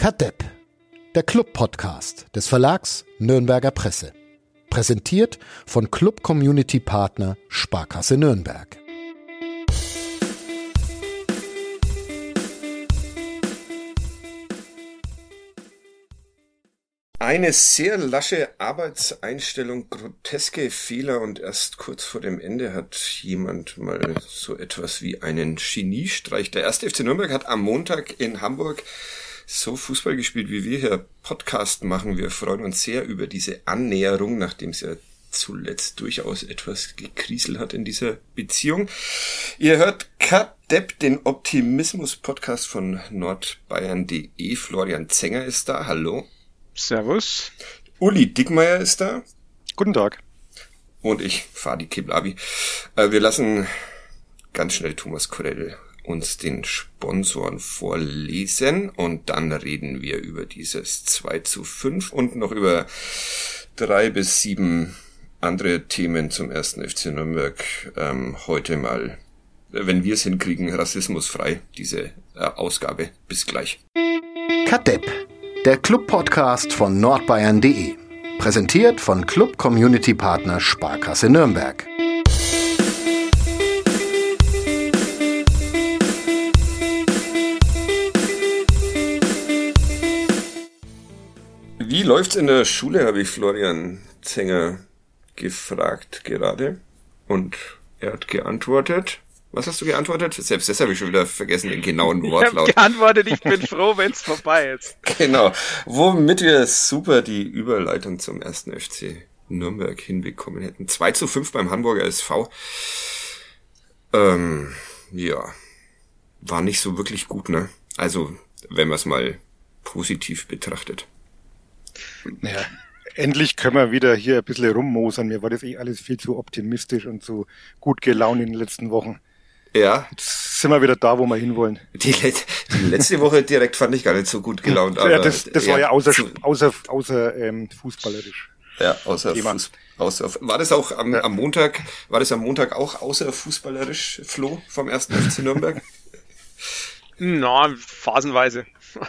Kadepp, der Club-Podcast des Verlags Nürnberger Presse. Präsentiert von Club Community Partner Sparkasse Nürnberg. Eine sehr lasche Arbeitseinstellung, groteske Fehler und erst kurz vor dem Ende hat jemand mal so etwas wie einen Geniestreich. Der erste FC Nürnberg hat am Montag in Hamburg so Fußball gespielt, wie wir hier Podcast machen. Wir freuen uns sehr über diese Annäherung, nachdem es ja zuletzt durchaus etwas gekriselt hat in dieser Beziehung. Ihr hört Cut Depp, den Optimismus-Podcast von nordbayern.de. Florian Zenger ist da. Hallo. Servus. Uli Dickmeier ist da. Guten Tag. Und ich, Fadi Kiblavi. Äh, wir lassen ganz schnell Thomas Korell uns den Sponsoren vorlesen und dann reden wir über dieses 2 zu 5 und noch über drei bis sieben andere Themen zum ersten FC Nürnberg. Ähm, heute mal, wenn wir es hinkriegen, rassismusfrei, diese äh, Ausgabe. Bis gleich. Kadepp der Club-Podcast von nordbayern.de. Präsentiert von Club Community Partner Sparkasse Nürnberg. Wie läuft's in der Schule, habe ich Florian Zenger gefragt gerade. Und er hat geantwortet. Was hast du geantwortet? Selbst das habe ich schon wieder vergessen, den genauen Wortlaut. Ich habe geantwortet, ich bin froh, wenn's vorbei ist. Genau. Womit wir super die Überleitung zum ersten FC Nürnberg hinbekommen hätten. 2 zu 5 beim Hamburger SV. Ähm, ja. War nicht so wirklich gut, ne? Also, wenn man es mal positiv betrachtet. Naja, endlich können wir wieder hier ein bisschen rummosern. Mir war das eh alles viel zu optimistisch und zu gut gelaunt in den letzten Wochen. Ja. Jetzt sind wir wieder da, wo wir hinwollen. Die, die letzte Woche direkt fand ich gar nicht so gut gelaunt. Aber ja, das, das war ja außer, außer, außer ähm, fußballerisch. Ja, außer, Fuß, außer War das auch am, ja. am Montag, war das am Montag auch außer fußballerisch, Flo, vom ersten FC Nürnberg? Na, phasenweise.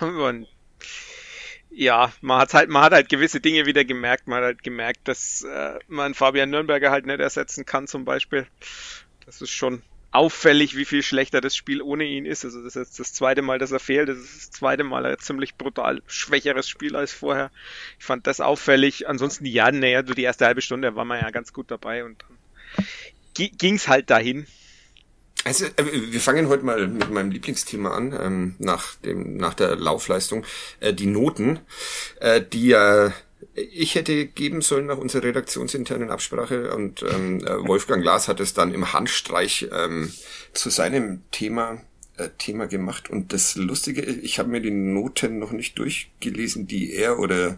ja, man hat halt, man hat halt gewisse Dinge wieder gemerkt. Man hat halt gemerkt, dass äh, man Fabian Nürnberger halt nicht ersetzen kann, zum Beispiel. Das ist schon auffällig, wie viel schlechter das Spiel ohne ihn ist. Also das ist jetzt das zweite Mal, dass er fehlt. Das ist das zweite Mal ein ziemlich brutal schwächeres Spiel als vorher. Ich fand das auffällig. Ansonsten, ja, naja, die erste halbe Stunde war man ja ganz gut dabei und dann ging's halt dahin. Also, äh, wir fangen heute mal mit meinem Lieblingsthema an, ähm, nach dem, nach der Laufleistung, äh, die Noten, äh, die ja ich hätte geben sollen nach unserer redaktionsinternen Absprache und ähm, äh, Wolfgang Glas hat es dann im Handstreich ähm, zu seinem Thema äh, Thema gemacht. Und das Lustige, ich habe mir die Noten noch nicht durchgelesen, die er oder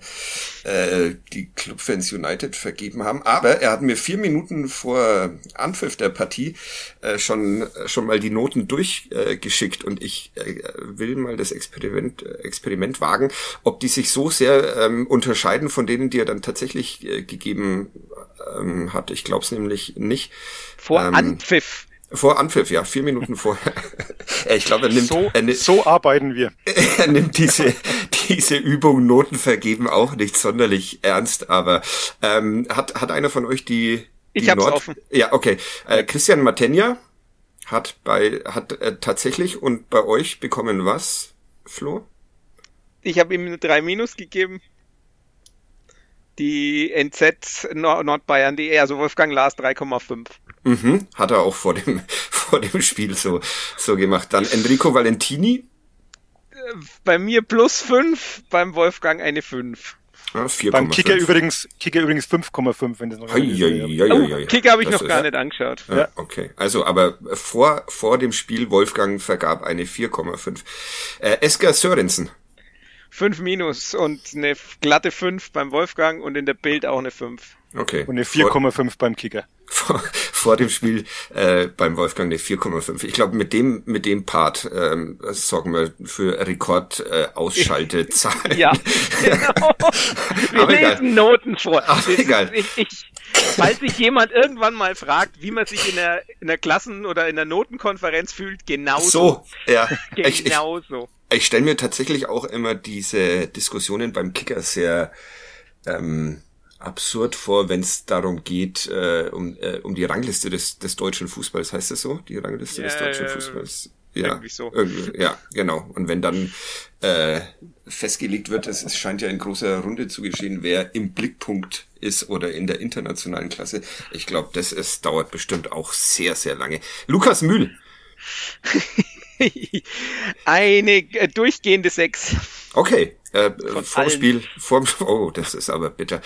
äh, die Clubfans United vergeben haben. Aber er hat mir vier Minuten vor Anpfiff der Partie äh, schon schon mal die Noten durchgeschickt. Äh, und ich äh, will mal das Experiment Experiment wagen, ob die sich so sehr ähm, unterscheiden von denen, die er dann tatsächlich äh, gegeben ähm, hat. Ich glaube es nämlich nicht. Vor ähm, Anpfiff. Vor Anpfiff, ja, vier Minuten vorher. ich glaube, er nimmt. So, er nimmt, so arbeiten wir. er nimmt diese, diese Übung Noten vergeben auch nicht sonderlich ernst, aber ähm, hat, hat einer von euch die. die ich hab's Nord offen. Ja, okay. Äh, Christian Matenja hat bei hat äh, tatsächlich und bei euch bekommen was, Flo? Ich habe ihm eine 3 Minus gegeben. Die NZ Nordbayern.de, also Wolfgang Lars 3,5. Mhm, hat er auch vor dem, vor dem Spiel so, so gemacht. Dann Enrico Valentini. Bei mir plus 5, beim Wolfgang eine 5. Ja, 4, beim Kicker 5. übrigens, Kicker übrigens 5,5, wenn das noch hei, hei, hei, oh, Kicker habe ich das noch gar nicht angeschaut. Ja, ja, Okay, also aber vor, vor dem Spiel Wolfgang vergab eine 4,5. Äh, Esker Sörensen. 5 minus und eine glatte 5 beim Wolfgang und in der Bild auch eine 5. Okay. Und eine 4,5 beim Kicker. Vor, vor dem Spiel äh, beim Wolfgang eine 4,5. Ich glaube, mit dem mit dem Part ähm, sorgen wir für Rekord äh, Ausschaltezahlen. ja, genau. Wir lesen. Noten vor. Ach, egal. Ich, ich, falls sich jemand irgendwann mal fragt, wie man sich in der, in der Klassen- oder in der Notenkonferenz fühlt, genauso. So, ja. genauso. Ich stelle mir tatsächlich auch immer diese Diskussionen beim Kicker sehr ähm, absurd vor, wenn es darum geht, äh, um, äh, um die Rangliste des, des deutschen Fußballs. Heißt das so? Die Rangliste yeah, des deutschen Fußballs? Ja, irgendwie so. Irgendwie, ja, genau. Und wenn dann äh, festgelegt wird, es, es scheint ja in großer Runde zu geschehen, wer im Blickpunkt ist oder in der internationalen Klasse. Ich glaube, das ist, dauert bestimmt auch sehr, sehr lange. Lukas Mühl. Eine äh, durchgehende Sechs. Okay, äh, vorm Spiel, vorm, oh, das ist aber bitter.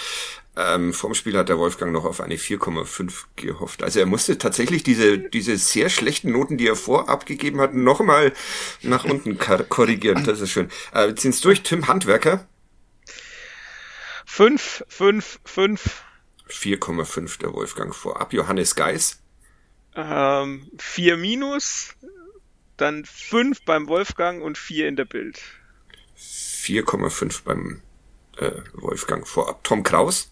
Ähm, vorm Spiel hat der Wolfgang noch auf eine 4,5 gehofft. Also er musste tatsächlich diese, diese sehr schlechten Noten, die er vorab gegeben hat, nochmal nach unten korrigieren. Das ist schön. Äh, wir ziehen es durch. Tim Handwerker. 5, 5, 5. 4,5 der Wolfgang vorab. Johannes Geis. Ähm, 4 minus, dann 5 beim Wolfgang und 4 in der Bild. 4,5 beim äh, Wolfgang vorab. Tom Kraus.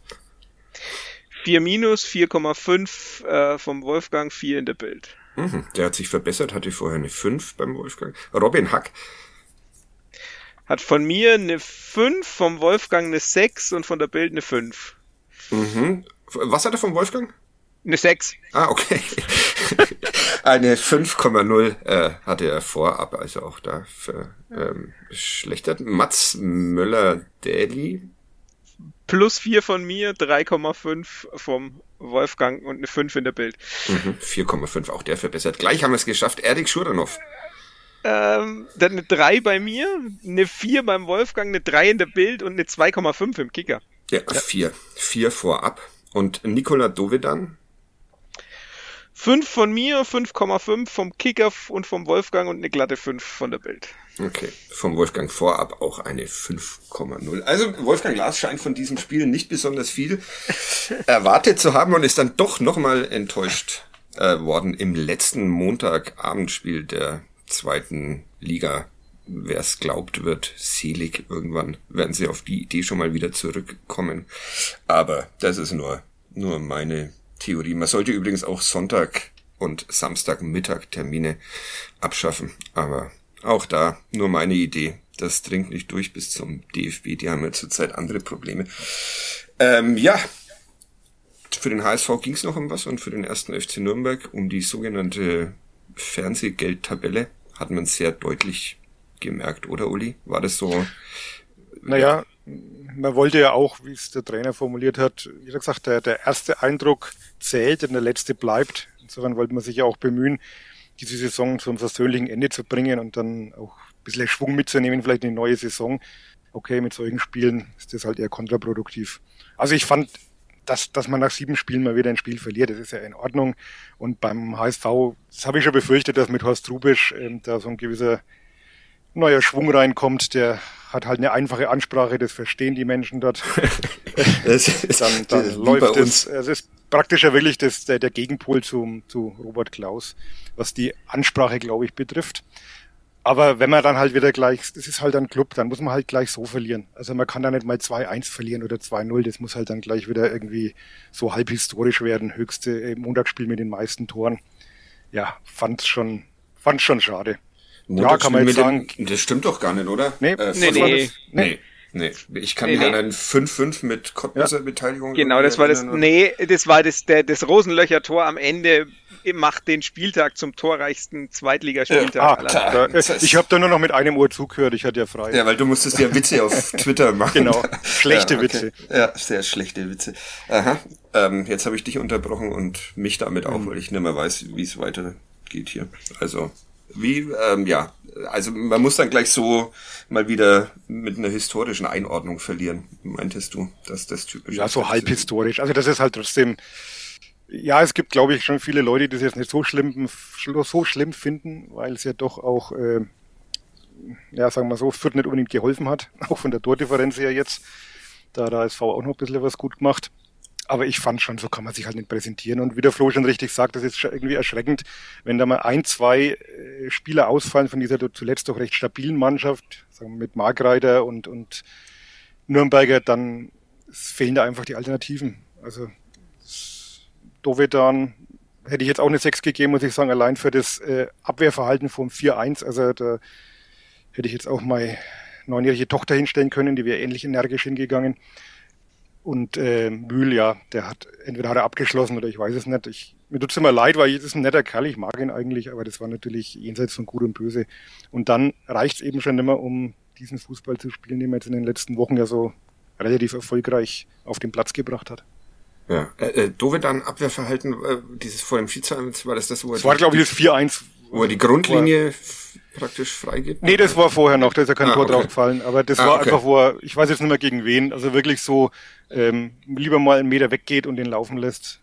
4 minus, 4,5 äh, vom Wolfgang, 4 in der Bild. Mhm, der hat sich verbessert, hatte vorher eine 5 beim Wolfgang. Robin Hack. Hat von mir eine 5, vom Wolfgang eine 6 und von der Bild eine 5. Mhm. Was hat er vom Wolfgang? Eine 6. Ah, okay. Eine 5,0 äh, hatte er vorab, also auch da ähm, schlechtert. Mats Möller-Daly. Plus 4 von mir, 3,5 vom Wolfgang und eine 5 in der Bild. Mhm, 4,5, auch der verbessert. Gleich haben wir es geschafft. Erik Schuranov. Ähm, dann eine 3 bei mir, eine 4 beim Wolfgang, eine 3 in der Bild und eine 2,5 im Kicker. Ja, 4. Ja. 4 vorab. Und Nikola Dovedan? 5 von mir, 5,5 vom Kicker und vom Wolfgang und eine glatte 5 von der Bild. Okay, vom Wolfgang vorab auch eine 5,0. Also Wolfgang Glas scheint von diesem Spiel nicht besonders viel erwartet zu haben und ist dann doch nochmal enttäuscht äh, worden im letzten Montagabendspiel der zweiten Liga. Wer es glaubt, wird selig. Irgendwann werden sie auf die Idee schon mal wieder zurückkommen. Aber das ist nur, nur meine Theorie. Man sollte übrigens auch Sonntag und Samstagmittag Termine abschaffen. Aber auch da nur meine Idee. Das dringt nicht durch bis zum DFB. Die haben ja zurzeit andere Probleme. Ähm, ja, für den HSV ging es noch um was und für den ersten FC Nürnberg um die sogenannte Fernsehgeldtabelle hat man sehr deutlich gemerkt, oder Uli? War das so? Naja, man wollte ja auch, wie es der Trainer formuliert hat, wie gesagt, der, der erste Eindruck zählt und der letzte bleibt. Insofern wollte man sich ja auch bemühen, diese Saison zu einem versöhnlichen Ende zu bringen und dann auch ein bisschen Schwung mitzunehmen, vielleicht in die neue Saison. Okay, mit solchen Spielen ist das halt eher kontraproduktiv. Also ich fand, dass, dass man nach sieben Spielen mal wieder ein Spiel verliert, das ist ja in Ordnung. Und beim HSV, das habe ich schon befürchtet, dass mit Horst Rubisch ähm, da so ein gewisser neuer Schwung reinkommt, der hat halt eine einfache Ansprache, das verstehen die Menschen dort. ist, dann dann läuft es. Es ist praktisch ja wirklich das, der, der Gegenpol zu, zu Robert Klaus, was die Ansprache, glaube ich, betrifft. Aber wenn man dann halt wieder gleich, das ist halt ein Club, dann muss man halt gleich so verlieren. Also man kann da nicht mal 2-1 verlieren oder 2-0, das muss halt dann gleich wieder irgendwie so halb historisch werden. Höchste äh, Montagsspiel mit den meisten Toren. Ja, fand schon, fand schon schade. Ja, kann man jetzt sagen. Dem, das stimmt doch gar nicht, oder? Nee, äh, nee, nee, nee. Nee, ich kann nee, mich nee. an ein 5-5 mit Cottbusser ja. Beteiligung Genau, das war das, nee, das war das, der, das Rosenlöcher Tor am Ende macht den Spieltag zum torreichsten Zweitligaspieltag. Ja, ah, da, ich habe da nur noch mit einem Uhr zugehört, ich hatte ja frei. Ja, weil du musstest ja Witze auf Twitter machen. Genau, schlechte ja, okay. Witze. Ja, sehr schlechte Witze. Aha, ähm, jetzt habe ich dich unterbrochen und mich damit auch, mhm. weil ich nicht mehr weiß, wie es weitergeht hier. Also, wie, ähm, ja, also man muss dann gleich so mal wieder mit einer historischen Einordnung verlieren, meintest du, dass das typisch Ja, so halb historisch. Also das ist halt trotzdem, ja, es gibt, glaube ich, schon viele Leute, die es jetzt nicht so schlimm, so schlimm finden, weil es ja doch auch, äh, ja, sagen wir so, Fürth nicht unbedingt geholfen hat, auch von der Tordifferenz her jetzt. Da hat der SV auch noch ein bisschen was gut gemacht. Aber ich fand schon, so kann man sich halt nicht präsentieren. Und wie der Flo schon richtig sagt, das ist irgendwie erschreckend, wenn da mal ein, zwei äh, Spieler ausfallen von dieser zuletzt doch recht stabilen Mannschaft, sagen wir mit Markreiter und, und Nürnberger, dann fehlen da einfach die Alternativen. Also Dovedan hätte ich jetzt auch eine 6 gegeben, muss ich sagen, allein für das äh, Abwehrverhalten vom 4-1. Also da hätte ich jetzt auch meine neunjährige Tochter hinstellen können, die wäre ähnlich energisch hingegangen. Und äh, Mühl, ja, der hat, entweder hat er abgeschlossen oder ich weiß es nicht. Ich, mir tut's immer leid, weil das ist ein netter Kerl, ich mag ihn eigentlich, aber das war natürlich jenseits von Gut und Böse. Und dann reicht's eben schon immer, um diesen Fußball zu spielen, den man jetzt in den letzten Wochen ja so relativ erfolgreich auf den Platz gebracht hat. Ja, äh, äh, Dovedan Abwehrverhalten, äh, dieses vor dem Schiedsrichter, war das das, wo er... Das war, glaube ich, das 4-1. Wo er die Grundlinie praktisch freigibt? Nee, das war vorher noch, da ist ja kein ah, Tor okay. draufgefallen. Aber das ah, war okay. einfach, wo er, ich weiß jetzt nicht mehr gegen wen, also wirklich so, ähm, lieber mal einen Meter weggeht und den laufen lässt.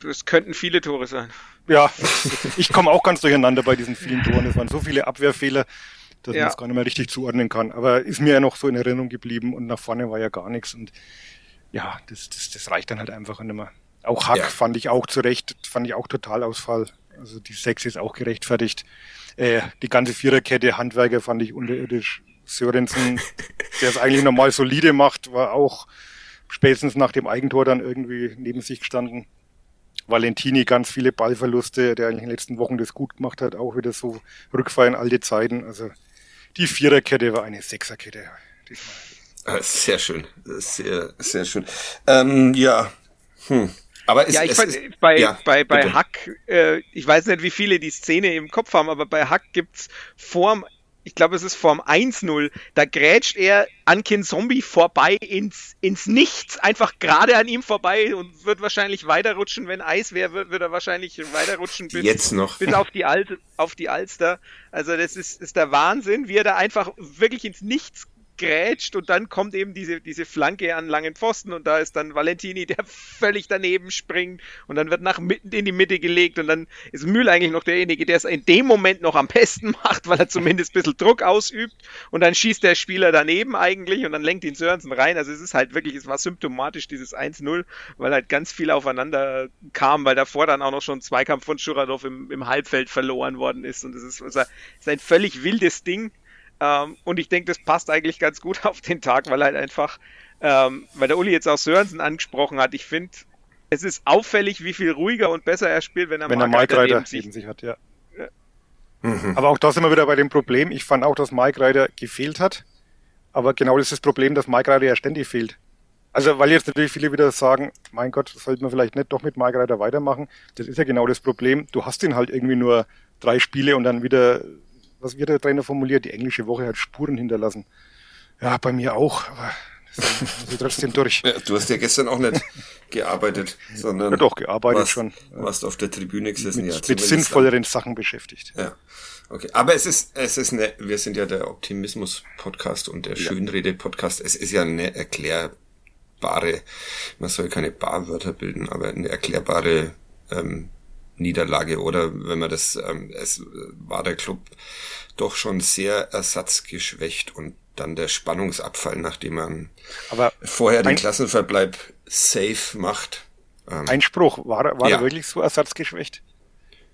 Das könnten viele Tore sein. Ja, ich komme auch ganz durcheinander bei diesen vielen Toren. Es waren so viele Abwehrfehler, dass ja. man es gar nicht mehr richtig zuordnen kann. Aber ist mir ja noch so in Erinnerung geblieben und nach vorne war ja gar nichts. Und ja, das, das, das reicht dann halt einfach nicht mehr. Auch Hack ja. fand ich auch zurecht, fand ich auch total Ausfall. Also die Sechs ist auch gerechtfertigt. Äh, die ganze Viererkette Handwerker fand ich unterirdisch. Sörensen, der es eigentlich normal solide macht, war auch spätestens nach dem Eigentor dann irgendwie neben sich gestanden. Valentini ganz viele Ballverluste, der in den letzten Wochen das gut gemacht hat, auch wieder so Rückfall in alte Zeiten. Also die Viererkette war eine Sechserkette diesmal. Ah, sehr schön, sehr, sehr schön. Ähm, ja, hm. Aber es, ja, ich fand, ist, bei, ja, bei, bei Hack, äh, ich weiß nicht, wie viele die Szene im Kopf haben, aber bei Hack gibt's vorm, ich glaube, es ist vorm 1-0, da grätscht er an Kin Zombie vorbei ins, ins Nichts, einfach gerade an ihm vorbei und wird wahrscheinlich weiterrutschen, wenn Eis wäre, wird, wird er wahrscheinlich weiterrutschen bis, Jetzt noch. bis auf die, Al auf die Alster. Also das ist, ist der Wahnsinn, wie er da einfach wirklich ins Nichts grätscht und dann kommt eben diese, diese Flanke an langen Pfosten und da ist dann Valentini, der völlig daneben springt und dann wird nach mitten in die Mitte gelegt und dann ist Mühl eigentlich noch derjenige, der es in dem Moment noch am besten macht, weil er zumindest ein bisschen Druck ausübt und dann schießt der Spieler daneben eigentlich und dann lenkt ihn Sörensen rein. Also es ist halt wirklich, es war symptomatisch dieses 1-0, weil halt ganz viel aufeinander kam, weil davor dann auch noch schon Zweikampf von Schuradov im, im Halbfeld verloren worden ist und es ist, es ist ein völlig wildes Ding ähm, und ich denke, das passt eigentlich ganz gut auf den Tag, weil halt einfach, ähm, weil der Uli jetzt auch Sörensen angesprochen hat, ich finde, es ist auffällig, wie viel ruhiger und besser er spielt, wenn er wenn Mike Reiter neben sich, sich hat. Ja. ja. Mhm. Aber auch da sind wir wieder bei dem Problem. Ich fand auch, dass Mike Reiter gefehlt hat. Aber genau das ist das Problem, dass Mike Reiter ja ständig fehlt. Also, weil jetzt natürlich viele wieder sagen, mein Gott, sollte man vielleicht nicht doch mit Mike Reiter weitermachen. Das ist ja genau das Problem. Du hast ihn halt irgendwie nur drei Spiele und dann wieder was wird der Trainer formuliert, die englische Woche hat Spuren hinterlassen. Ja, bei mir auch, aber ich trotzdem durch. Ja, du hast ja gestern auch nicht gearbeitet, sondern. Ja, doch, gearbeitet warst, schon. Warst auf der Tribüne gesessen, mit, ja. Mit sinnvolleren Sachen beschäftigt. Ja. Okay, aber es ist, es ist eine, wir sind ja der Optimismus-Podcast und der Schönrede-Podcast. Es ist ja eine erklärbare, man soll keine Barwörter bilden, aber eine erklärbare ähm, Niederlage oder wenn man das, ähm, es war der Club doch schon sehr ersatzgeschwächt und dann der Spannungsabfall, nachdem man Aber vorher den Klassenverbleib safe macht. Ähm, Einspruch, war, war ja. er wirklich so ersatzgeschwächt?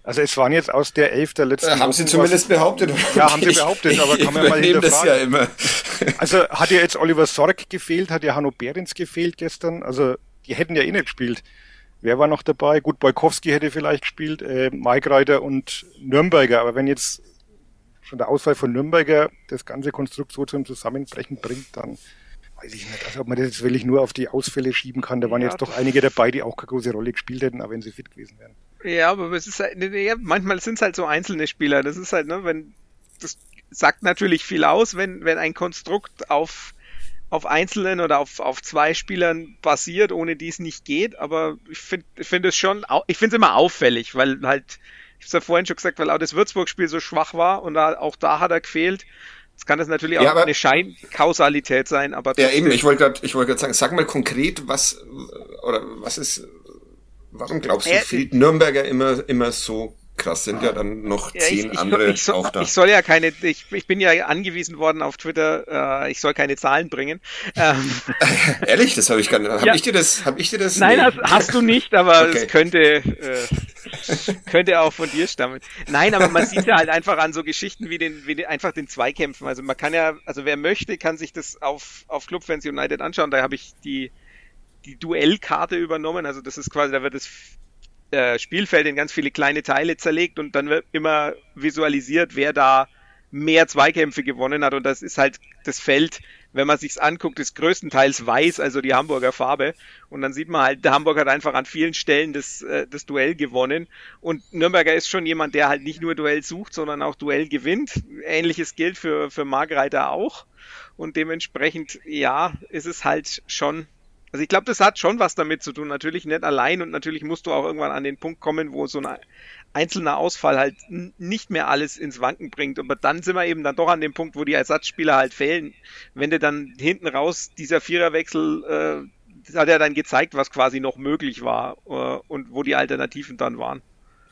Also es waren jetzt aus der Elf der letzten. Äh, haben Sie zumindest was, behauptet? Ja, haben Sie behauptet, aber kann man mal hinterfragen. das ja immer. also hat ja jetzt Oliver Sorg gefehlt, hat ja Hanno Behrens gefehlt gestern. Also die hätten ja eh nicht gespielt. Wer war noch dabei? Gut, Boykowski hätte vielleicht gespielt, äh, Mike Reiter und Nürnberger. Aber wenn jetzt schon der Ausfall von Nürnberger das ganze Konstrukt so zum Zusammenbrechen bringt, dann weiß ich nicht. Also ob man das jetzt wirklich nur auf die Ausfälle schieben kann. Da waren ja, jetzt doch einige dabei, die auch keine große Rolle gespielt hätten, aber wenn sie fit gewesen wären. Ja, aber es ist halt, ja, manchmal sind es halt so einzelne Spieler. Das ist halt, ne, wenn, das sagt natürlich viel aus, wenn, wenn ein Konstrukt auf auf einzelnen oder auf, auf zwei Spielern basiert, ohne die es nicht geht, aber ich finde ich finde es schon, ich finde es immer auffällig, weil halt, ich habe es ja vorhin schon gesagt, weil auch das Würzburg-Spiel so schwach war und da, auch da hat er gefehlt. Jetzt kann das natürlich auch ja, eine Scheinkausalität sein, aber Ja, eben, ich wollte gerade ich wollte gerade sagen, sag mal konkret, was oder was ist warum glaubst du, äh, fehlt Nürnberger immer immer so krass sind ja dann noch ja, zehn ich, ich, andere ich, auch da. Ich soll ja keine, ich, ich bin ja angewiesen worden auf Twitter, äh, ich soll keine Zahlen bringen. Ähm, Ehrlich, das habe ich gar nicht. Hab ja. ich dir das? Hab ich dir das? Nein, nee. hast, hast, du nicht, aber okay. es könnte äh, könnte auch von dir stammen. Nein, aber man sieht ja halt einfach an so Geschichten wie den, wie den, einfach den Zweikämpfen. Also man kann ja, also wer möchte, kann sich das auf auf Clubfans United anschauen. Da habe ich die die Duellkarte übernommen. Also das ist quasi, da wird es äh, Spielfeld in ganz viele kleine Teile zerlegt und dann wird immer visualisiert, wer da mehr Zweikämpfe gewonnen hat. Und das ist halt das Feld, wenn man sich's anguckt, ist größtenteils weiß, also die Hamburger Farbe. Und dann sieht man halt, der Hamburger hat einfach an vielen Stellen das, äh, das Duell gewonnen. Und Nürnberger ist schon jemand, der halt nicht nur Duell sucht, sondern auch Duell gewinnt. Ähnliches gilt für, für Margreiter auch. Und dementsprechend, ja, ist es halt schon also ich glaube, das hat schon was damit zu tun. Natürlich nicht allein und natürlich musst du auch irgendwann an den Punkt kommen, wo so ein einzelner Ausfall halt nicht mehr alles ins Wanken bringt. Aber dann sind wir eben dann doch an dem Punkt, wo die Ersatzspieler halt fehlen. Wenn du dann hinten raus dieser Viererwechsel, äh, hat ja dann gezeigt, was quasi noch möglich war äh, und wo die Alternativen dann waren.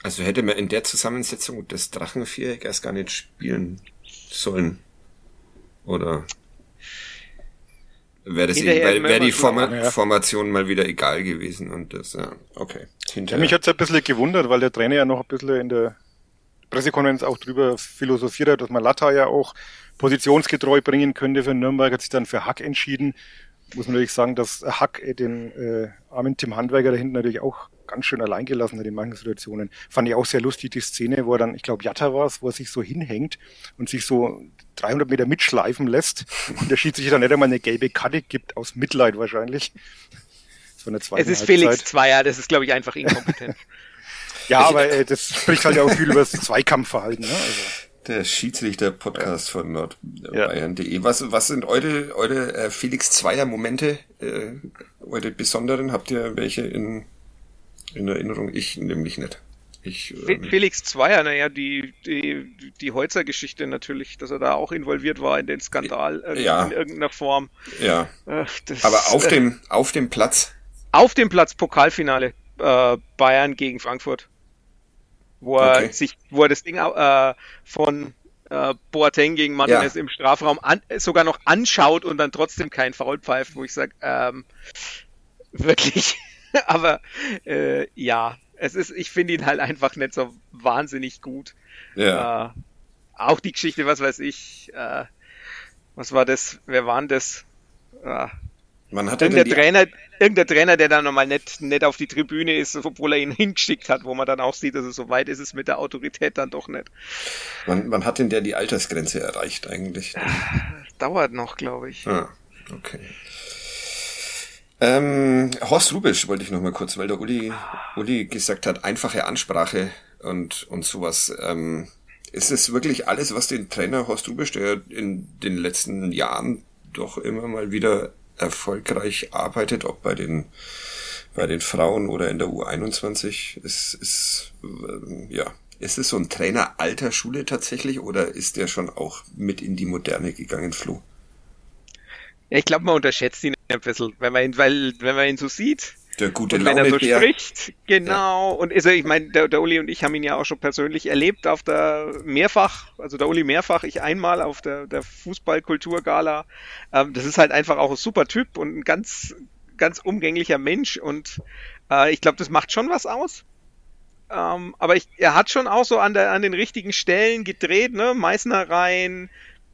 Also hätte man in der Zusammensetzung das Drachenviereck erst gar nicht spielen sollen. Oder? Wäre das wär, wär die Forma ja. Formation mal wieder egal gewesen und das, ja, okay. Ja, mich hat's ein bisschen gewundert, weil der Trainer ja noch ein bisschen in der Pressekonferenz auch drüber philosophiert hat, dass man Latta ja auch positionsgetreu bringen könnte für Nürnberg, hat sich dann für Hack entschieden. Muss man natürlich sagen, dass Hack den äh, armen Tim Handwerker da hinten natürlich auch ganz schön allein gelassen hat in manchen Situationen. Fand ich auch sehr lustig, die Szene, wo er dann, ich glaube, Jatta war es, wo er sich so hinhängt und sich so 300 Meter mitschleifen lässt und der Schiedsrichter dann nicht einmal eine gelbe Karte gibt, aus Mitleid wahrscheinlich. So eine zweite es ist Felix Zweier, das ist, glaube ich, einfach inkompetent. ja, aber äh, das spricht halt auch viel über das Zweikampfverhalten. Ne? Also. Der Schiedsrichter-Podcast ja. von nordbayern.de. Ja. Was, was sind eure, eure äh, Felix Zweier-Momente, äh, eure besonderen? Habt ihr welche in, in Erinnerung? Ich nämlich nicht. Ich, ähm, Felix Zweier, naja, die, die, die Holzer-Geschichte natürlich, dass er da auch involviert war in den Skandal äh, ja. in irgendeiner Form. Ja. Äh, das, Aber auf, äh, dem, auf dem Platz? Auf dem Platz Pokalfinale äh, Bayern gegen Frankfurt. Wo er okay. sich, wo er das Ding äh, von äh, Boateng gegen Martinez ja. im Strafraum an, sogar noch anschaut und dann trotzdem kein Foul pfeift, wo ich sage, ähm, wirklich. Aber äh, ja, es ist, ich finde ihn halt einfach nicht so wahnsinnig gut. Ja. Äh, auch die Geschichte, was weiß ich, äh, was war das, wer waren das? Äh, Man hat irgendein Trainer, irgendein Trainer, der dann nochmal nicht, nicht auf die Tribüne ist, obwohl er ihn hingeschickt hat, wo man dann auch sieht, dass es so weit ist es mit der Autorität dann doch nicht. Wann, wann hat denn der die Altersgrenze erreicht eigentlich? Dauert noch, glaube ich. Ah, okay. Ähm, Horst Rubisch wollte ich noch mal kurz, weil der Uli, Uli gesagt hat, einfache Ansprache und, und sowas. Ähm, ist es wirklich alles, was den Trainer Horst Rubisch, der in den letzten Jahren doch immer mal wieder erfolgreich arbeitet, ob bei den, bei den Frauen oder in der U21, ist, ist, ähm, ja, ist es so ein Trainer alter Schule tatsächlich oder ist der schon auch mit in die Moderne gegangen, Flo? Ja, ich glaube, man unterschätzt ihn ein bisschen, wenn man ihn, weil, wenn man ihn so sieht. Der gute und wenn er so spricht, genau. Ja. Und also ich meine, der, der Uli und ich haben ihn ja auch schon persönlich erlebt auf der mehrfach, also der Uli mehrfach, ich einmal auf der, der Fußballkulturgala. Ähm, das ist halt einfach auch ein super Typ und ein ganz, ganz umgänglicher Mensch und äh, ich glaube, das macht schon was aus. Ähm, aber ich, er hat schon auch so an, der, an den richtigen Stellen gedreht, ne? Meißner rein,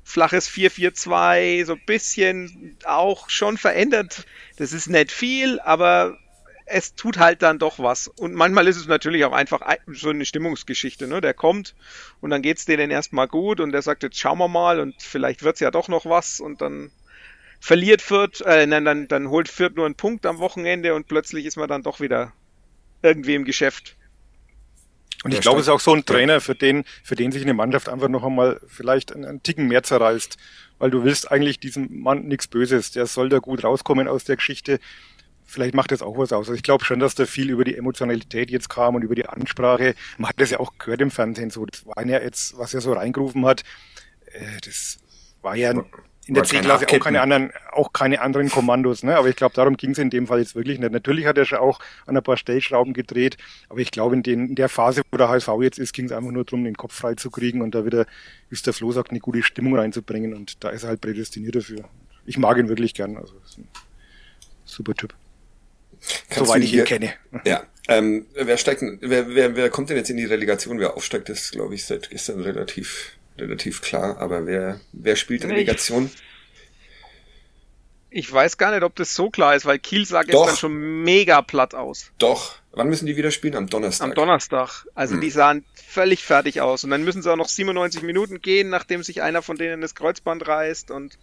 flaches 4-4-2, so ein bisschen auch schon verändert. Das ist nicht viel, aber es tut halt dann doch was. Und manchmal ist es natürlich auch einfach so eine Stimmungsgeschichte. Ne? Der kommt und dann geht's denen erstmal gut und der sagt, jetzt schauen wir mal und vielleicht wird's ja doch noch was und dann verliert Fürth, äh, nein, dann, dann holt Fürth nur einen Punkt am Wochenende und plötzlich ist man dann doch wieder irgendwie im Geschäft. Und ich glaube, es ist auch so ein Trainer, für den, für den sich eine Mannschaft einfach noch einmal vielleicht einen, einen Ticken mehr zerreißt. Weil du willst eigentlich diesem Mann nichts Böses. Der soll da gut rauskommen aus der Geschichte. Vielleicht macht das auch was aus. Also ich glaube schon, dass da viel über die Emotionalität jetzt kam und über die Ansprache. Man hat das ja auch gehört im Fernsehen so. Das war ja jetzt, was er so reingerufen hat, äh, das war ja in der C-Klasse auch keine anderen, auch keine anderen Kommandos, ne? Aber ich glaube, darum ging es in dem Fall jetzt wirklich nicht. Natürlich hat er schon auch an ein paar Stellschrauben gedreht, aber ich glaube, in, den, in der Phase, wo der HSV jetzt ist, ging es einfach nur darum, den Kopf frei zu kriegen und da wieder, wie es der Flo sagt, eine gute Stimmung reinzubringen und da ist er halt prädestiniert dafür. Ich mag ihn wirklich gern, also ist ein super Typ. Kannst Soweit ich ihn kenne. Ja. Ähm, wer steigt denn, wer, wer, wer kommt denn jetzt in die Relegation? Wer aufsteigt, ist, glaube ich, seit gestern relativ relativ klar, aber wer, wer spielt Relegation? Ich weiß gar nicht, ob das so klar ist, weil Kiel sah gestern schon mega platt aus. Doch. Wann müssen die wieder spielen? Am Donnerstag. Am Donnerstag. Also hm. die sahen völlig fertig aus. Und dann müssen sie auch noch 97 Minuten gehen, nachdem sich einer von denen das Kreuzband reißt. Und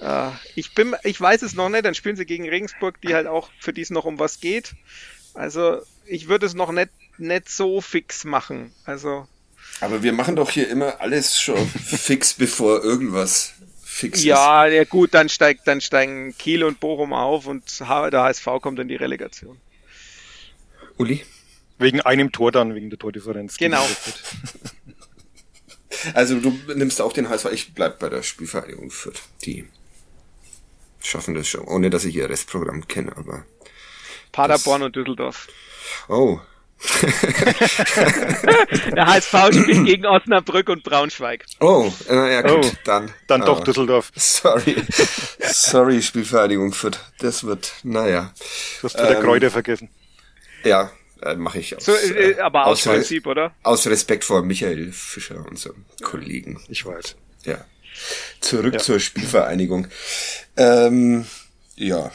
äh, ich bin, ich weiß es noch nicht. Dann spielen sie gegen Regensburg, die halt auch für die es noch um was geht. Also ich würde es noch nicht, nicht so fix machen. Also. Aber wir machen doch hier immer alles schon fix, bevor irgendwas fix ja, ist. Ja, gut, dann steigt, dann steigen Kiel und Bochum auf und der HSV kommt in die Relegation. Uli? Wegen einem Tor dann, wegen der Tordifferenz. Genau. also du nimmst auch den HSV, ich bleib bei der Spielvereinigung Fürth. Die schaffen das schon, ohne dass ich ihr Restprogramm kenne, aber. Paderborn und Düsseldorf. Oh, der HSV spielt gegen Osnabrück und Braunschweig. Oh, äh, ja gut, oh, dann. Dann doch ah, Düsseldorf. Sorry. Sorry, Spielvereinigung Fürth. Das wird, naja. Du hast wieder ähm, Kräuter vergessen. Ja, äh, mache ich aus. So, äh, äh aber aus, aus Prinzip, oder? Aus Respekt vor Michael Fischer, unserem Kollegen. Ich weiß. Ja. Zurück ja. zur Spielvereinigung. Ähm, ja,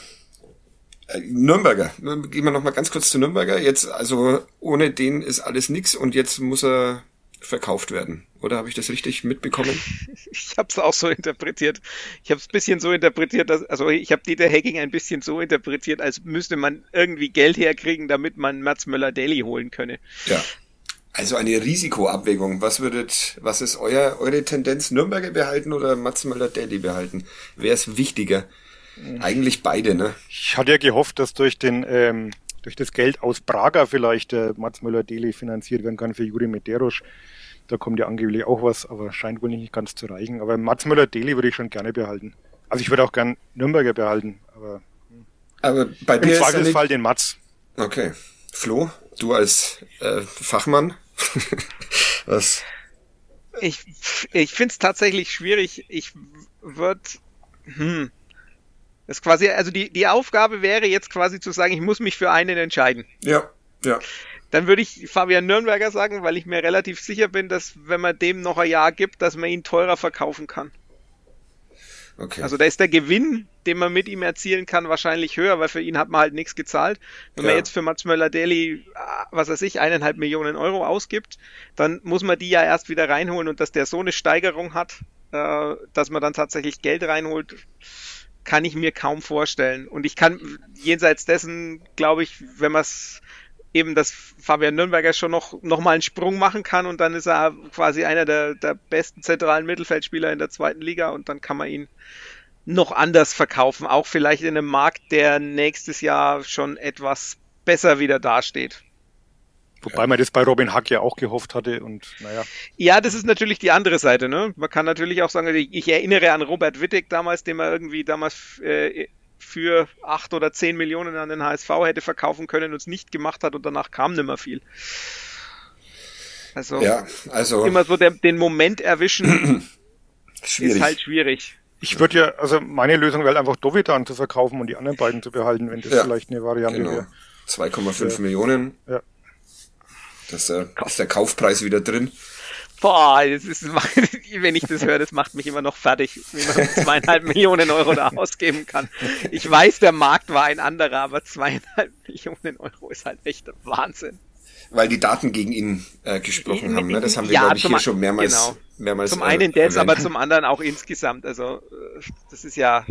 Nürnberger. Gehen wir noch mal ganz kurz zu Nürnberger. Jetzt, also ohne den ist alles nix und jetzt muss er verkauft werden. Oder habe ich das richtig mitbekommen? Ich habe es auch so interpretiert. Ich habe es bisschen so interpretiert, dass, also ich habe Dieter Hacking ein bisschen so interpretiert, als müsste man irgendwie Geld herkriegen, damit man Mats Möller-Daly holen könne. Ja. Also eine Risikoabwägung. Was würdet, was ist euer, eure Tendenz? Nürnberger behalten oder Mats Möller-Daly behalten? Wer ist wichtiger? Eigentlich beide, ne? Ich hatte ja gehofft, dass durch den ähm, durch das Geld aus Prager vielleicht der Mats Möller-Deli finanziert werden kann für Juri Medeiros. Da kommt ja angeblich auch was, aber scheint wohl nicht ganz zu reichen. Aber Mats Möller-Deli würde ich schon gerne behalten. Also ich würde auch gern Nürnberger behalten, aber, aber bei im Zweifelsfall den Mats. Okay. Flo, du als äh, Fachmann, was? Ich, ich finde es tatsächlich schwierig. Ich würde, hm, das ist quasi, also die, die Aufgabe wäre jetzt quasi zu sagen, ich muss mich für einen entscheiden. Ja, ja. Dann würde ich Fabian Nürnberger sagen, weil ich mir relativ sicher bin, dass wenn man dem noch ein Jahr gibt, dass man ihn teurer verkaufen kann. Okay. Also da ist der Gewinn, den man mit ihm erzielen kann, wahrscheinlich höher, weil für ihn hat man halt nichts gezahlt. Wenn ja. man jetzt für Mats Möller-Daly, ah, was weiß ich, eineinhalb Millionen Euro ausgibt, dann muss man die ja erst wieder reinholen und dass der so eine Steigerung hat, äh, dass man dann tatsächlich Geld reinholt, kann ich mir kaum vorstellen. Und ich kann jenseits dessen, glaube ich, wenn man es eben, dass Fabian Nürnberger schon noch, noch mal einen Sprung machen kann und dann ist er quasi einer der, der besten zentralen Mittelfeldspieler in der zweiten Liga und dann kann man ihn noch anders verkaufen, auch vielleicht in einem Markt, der nächstes Jahr schon etwas besser wieder dasteht. Wobei man das bei Robin Hack ja auch gehofft hatte und naja. Ja, das ist natürlich die andere Seite, ne? Man kann natürlich auch sagen, ich erinnere an Robert Wittig damals, den man irgendwie damals äh, für acht oder zehn Millionen an den HSV hätte verkaufen können und es nicht gemacht hat und danach kam nimmer viel. Also, ja, also immer so der, den Moment erwischen schwierig. ist halt schwierig. Ich würde ja, also meine Lösung wäre halt einfach Dovidan zu verkaufen und die anderen beiden zu behalten, wenn das ja, vielleicht eine Variante genau. wäre. 2,5 Millionen. Ja. Das äh, ist der Kaufpreis wieder drin. Boah, das ist, wenn ich das höre, das macht mich immer noch fertig, wie man zweieinhalb Millionen Euro da ausgeben kann. Ich weiß, der Markt war ein anderer, aber zweieinhalb Millionen Euro ist halt echt Wahnsinn. Weil die Daten gegen ihn äh, gesprochen haben, ne? Das haben wir, ja, glaube ich, hier schon mehrmals, genau. mehrmals Zum einen äh, das, aber zum anderen auch insgesamt. Also, äh, das ist ja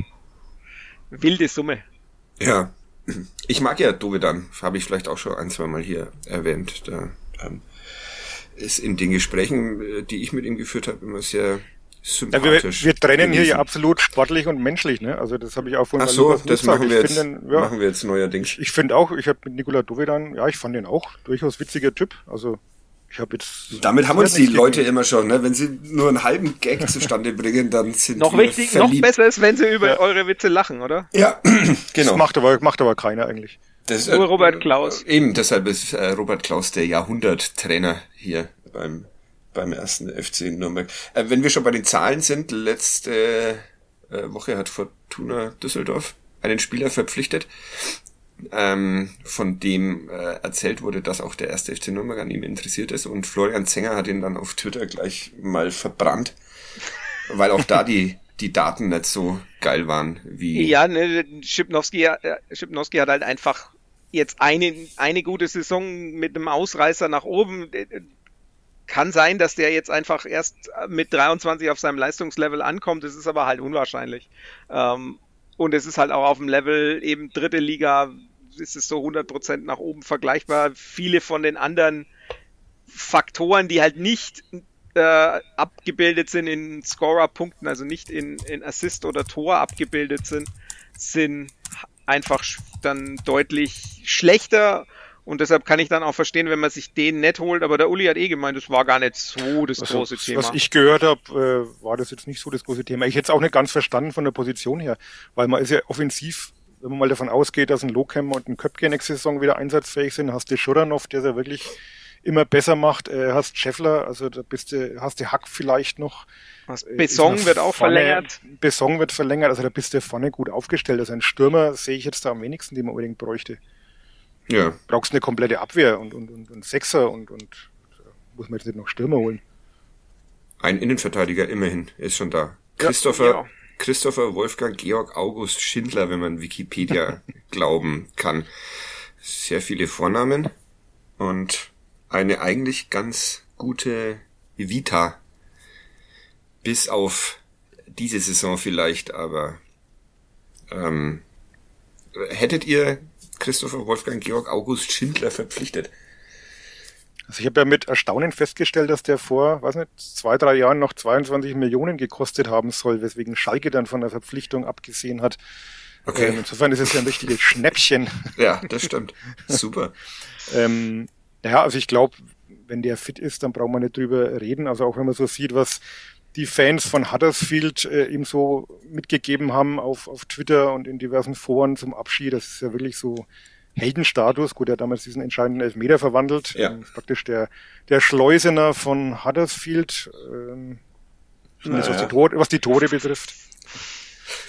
wilde Summe. Ja. Ich mag ja Dovedan, habe ich vielleicht auch schon ein, zwei Mal hier erwähnt. Da ähm, ist in den Gesprächen, äh, die ich mit ihm geführt habe, immer sehr sympathisch. Ja, wir, wir trennen gewesen. hier ja absolut sportlich und menschlich, ne? Also das habe ich auch vorhin Ach so, das machen wir, jetzt, den, ja, machen wir jetzt neuerdings. Ich, ich finde auch, ich habe mit Nikola Dovedan, ja, ich fand den auch durchaus witziger Typ. Also ich habe jetzt. Damit haben uns die Leute immer schon, ne? Wenn sie nur einen halben Gag zustande bringen, dann sind noch wichtig, verliebt. noch besser ist, wenn sie über ja. eure Witze lachen, oder? Ja, genau. Das macht aber macht aber keiner eigentlich. Das ist, Nur Robert Klaus. Äh, eben, deshalb ist äh, Robert Klaus der Jahrhunderttrainer hier beim, beim ersten FC Nürnberg. Äh, wenn wir schon bei den Zahlen sind, letzte äh, Woche hat Fortuna Düsseldorf einen Spieler verpflichtet, ähm, von dem äh, erzählt wurde, dass auch der erste FC Nürnberg an ihm interessiert ist und Florian Zenger hat ihn dann auf Twitter gleich mal verbrannt, weil auch da die die Daten nicht so geil waren wie. Ja, ne, Schipnowski, äh, Schipnowski hat halt einfach jetzt eine, eine gute Saison mit einem Ausreißer nach oben. Kann sein, dass der jetzt einfach erst mit 23 auf seinem Leistungslevel ankommt. Das ist aber halt unwahrscheinlich. Ähm, und es ist halt auch auf dem Level eben dritte Liga, ist es so 100% nach oben vergleichbar. Viele von den anderen Faktoren, die halt nicht äh, abgebildet sind in Scorer-Punkten, also nicht in, in Assist oder Tor abgebildet sind, sind einfach dann deutlich schlechter. Und deshalb kann ich dann auch verstehen, wenn man sich den nett holt. Aber der Uli hat eh gemeint, das war gar nicht so das also, große Thema. Was ich gehört habe, äh, war das jetzt nicht so das große Thema. Ich hätte es auch nicht ganz verstanden von der Position her, weil man ist ja offensiv, wenn man mal davon ausgeht, dass ein Lokham und ein Köpke nächste Saison wieder einsatzfähig sind, hast du Schuranov, der ist ja wirklich immer besser macht. Äh, hast Scheffler, also da bist du, hast du Hack vielleicht noch. Was, äh, Besong wird auch vorne, verlängert. Besong wird verlängert, also da bist du vorne gut aufgestellt. Also ein Stürmer sehe ich jetzt da am wenigsten, den man unbedingt bräuchte. Ja. Brauchst eine komplette Abwehr und, und, und, und Sechser und, und muss man jetzt nicht noch Stürmer holen. Ein Innenverteidiger immerhin ist schon da. Christopher, ja, ja. Christopher Wolfgang Georg August Schindler, wenn man Wikipedia glauben kann. Sehr viele Vornamen und eine eigentlich ganz gute Vita. Bis auf diese Saison vielleicht, aber ähm, hättet ihr Christopher Wolfgang Georg August Schindler verpflichtet? Also ich habe ja mit Erstaunen festgestellt, dass der vor, weiß nicht, zwei, drei Jahren noch 22 Millionen gekostet haben soll, weswegen Schalke dann von der Verpflichtung abgesehen hat. Okay. Ähm, insofern ist es ja ein richtiges Schnäppchen. Ja, das stimmt. Super. ähm, ja, also ich glaube, wenn der fit ist, dann braucht man nicht drüber reden. Also auch wenn man so sieht, was die Fans von Huddersfield äh, ihm so mitgegeben haben auf, auf Twitter und in diversen Foren zum Abschied, das ist ja wirklich so Heldenstatus. Gut, er hat damals diesen entscheidenden Elfmeter verwandelt. Ja. Ähm, praktisch der, der Schleusener von Huddersfield, ähm, naja. was, die Tore, was die Tore betrifft.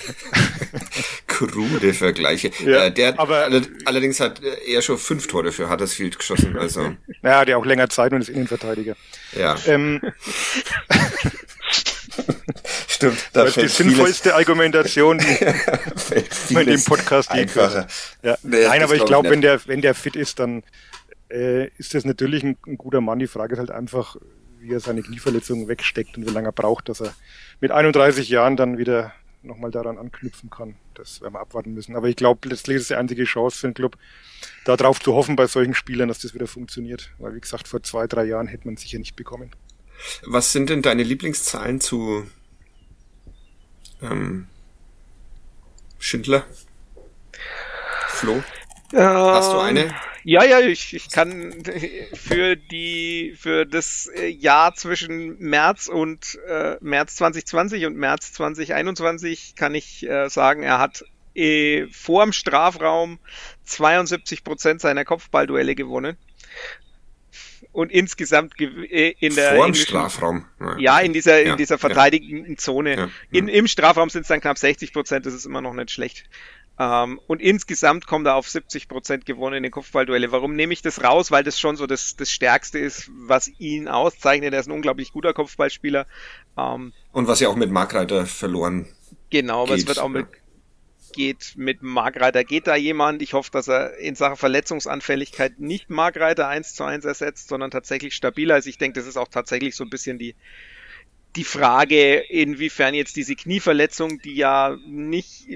Krude Vergleiche. Ja, äh, der aber, allerdings hat er schon fünf Tore für Huddersfield geschossen. Also. Naja, der auch länger Zeit und ist Innenverteidiger. Ja. Ähm, Stimmt. Da das ist die sinnvollste Argumentation, die man in dem Podcast einfacher. Ja. Nee, Nein, aber ich glaube, wenn der, wenn der fit ist, dann äh, ist das natürlich ein, ein guter Mann. Die Frage ist halt einfach, wie er seine Knieverletzungen wegsteckt und wie lange er braucht, dass er mit 31 Jahren dann wieder nochmal daran anknüpfen kann. Das werden wir abwarten müssen. Aber ich glaube, letztlich ist es die einzige Chance für den Club, darauf zu hoffen bei solchen Spielern, dass das wieder funktioniert. Weil, wie gesagt, vor zwei, drei Jahren hätte man sicher nicht bekommen. Was sind denn deine Lieblingszahlen zu ähm, Schindler? Flo? Hast du eine? Ja, ja, ich, ich kann für die für das Jahr zwischen März und äh, März 2020 und März 2021 kann ich äh, sagen, er hat äh, vor dem Strafraum 72 Prozent seiner Kopfballduelle gewonnen. Und insgesamt äh, in der vor dem Strafraum. Ja, ja in dieser in dieser verteidigenden Zone. Ja, in, im Strafraum sind es dann knapp 60 Prozent das ist immer noch nicht schlecht ähm, und insgesamt kommt er auf 70 Prozent gewonnene Kopfballduelle. Warum nehme ich das raus? Weil das schon so das, das Stärkste ist, was ihn auszeichnet. Er ist ein unglaublich guter Kopfballspieler. Ähm, und was ja auch mit Markreiter verloren Genau, aber es wird auch mit geht mit Markreiter. Geht da jemand? Ich hoffe, dass er in Sachen Verletzungsanfälligkeit nicht Markreiter eins zu eins ersetzt, sondern tatsächlich stabiler ist. Ich denke, das ist auch tatsächlich so ein bisschen die, die Frage, inwiefern jetzt diese Knieverletzung, die ja nicht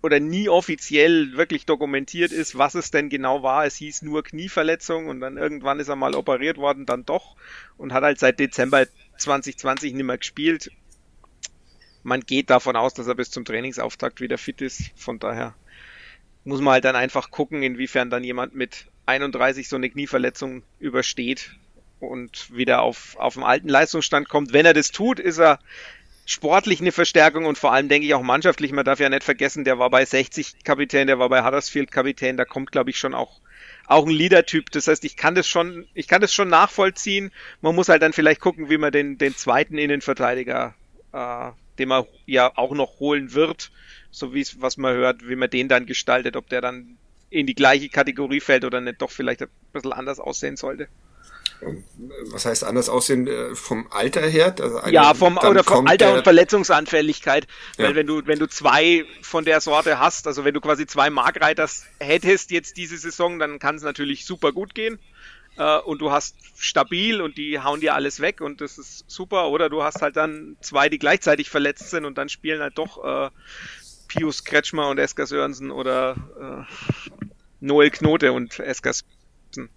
oder nie offiziell wirklich dokumentiert ist, was es denn genau war. Es hieß nur Knieverletzung und dann irgendwann ist er mal operiert worden, dann doch und hat halt seit Dezember 2020 nicht mehr gespielt. Man geht davon aus, dass er bis zum Trainingsauftakt wieder fit ist. Von daher muss man halt dann einfach gucken, inwiefern dann jemand mit 31 so eine Knieverletzung übersteht und wieder auf, auf dem alten Leistungsstand kommt. Wenn er das tut, ist er sportlich eine Verstärkung und vor allem denke ich auch mannschaftlich. Man darf ja nicht vergessen, der war bei 60 Kapitän, der war bei Huddersfield Kapitän. Da kommt, glaube ich, schon auch auch ein Leader-Typ. Das heißt, ich kann das schon, ich kann das schon nachvollziehen. Man muss halt dann vielleicht gucken, wie man den den zweiten Innenverteidiger, äh, den man ja auch noch holen wird, so wie es was man hört, wie man den dann gestaltet, ob der dann in die gleiche Kategorie fällt oder nicht doch vielleicht ein bisschen anders aussehen sollte. Was heißt anders aussehen äh, vom Alter her? Also ja, vom oder vom Alter und Verletzungsanfälligkeit. Ja. Weil wenn du wenn du zwei von der Sorte hast, also wenn du quasi zwei Markreiters hättest jetzt diese Saison, dann kann es natürlich super gut gehen. Äh, und du hast stabil und die hauen dir alles weg und das ist super. Oder du hast halt dann zwei, die gleichzeitig verletzt sind und dann spielen halt doch äh, Pius Kretschmer und Esker Sörensen oder äh, Noel Knote und Esker Sörensen.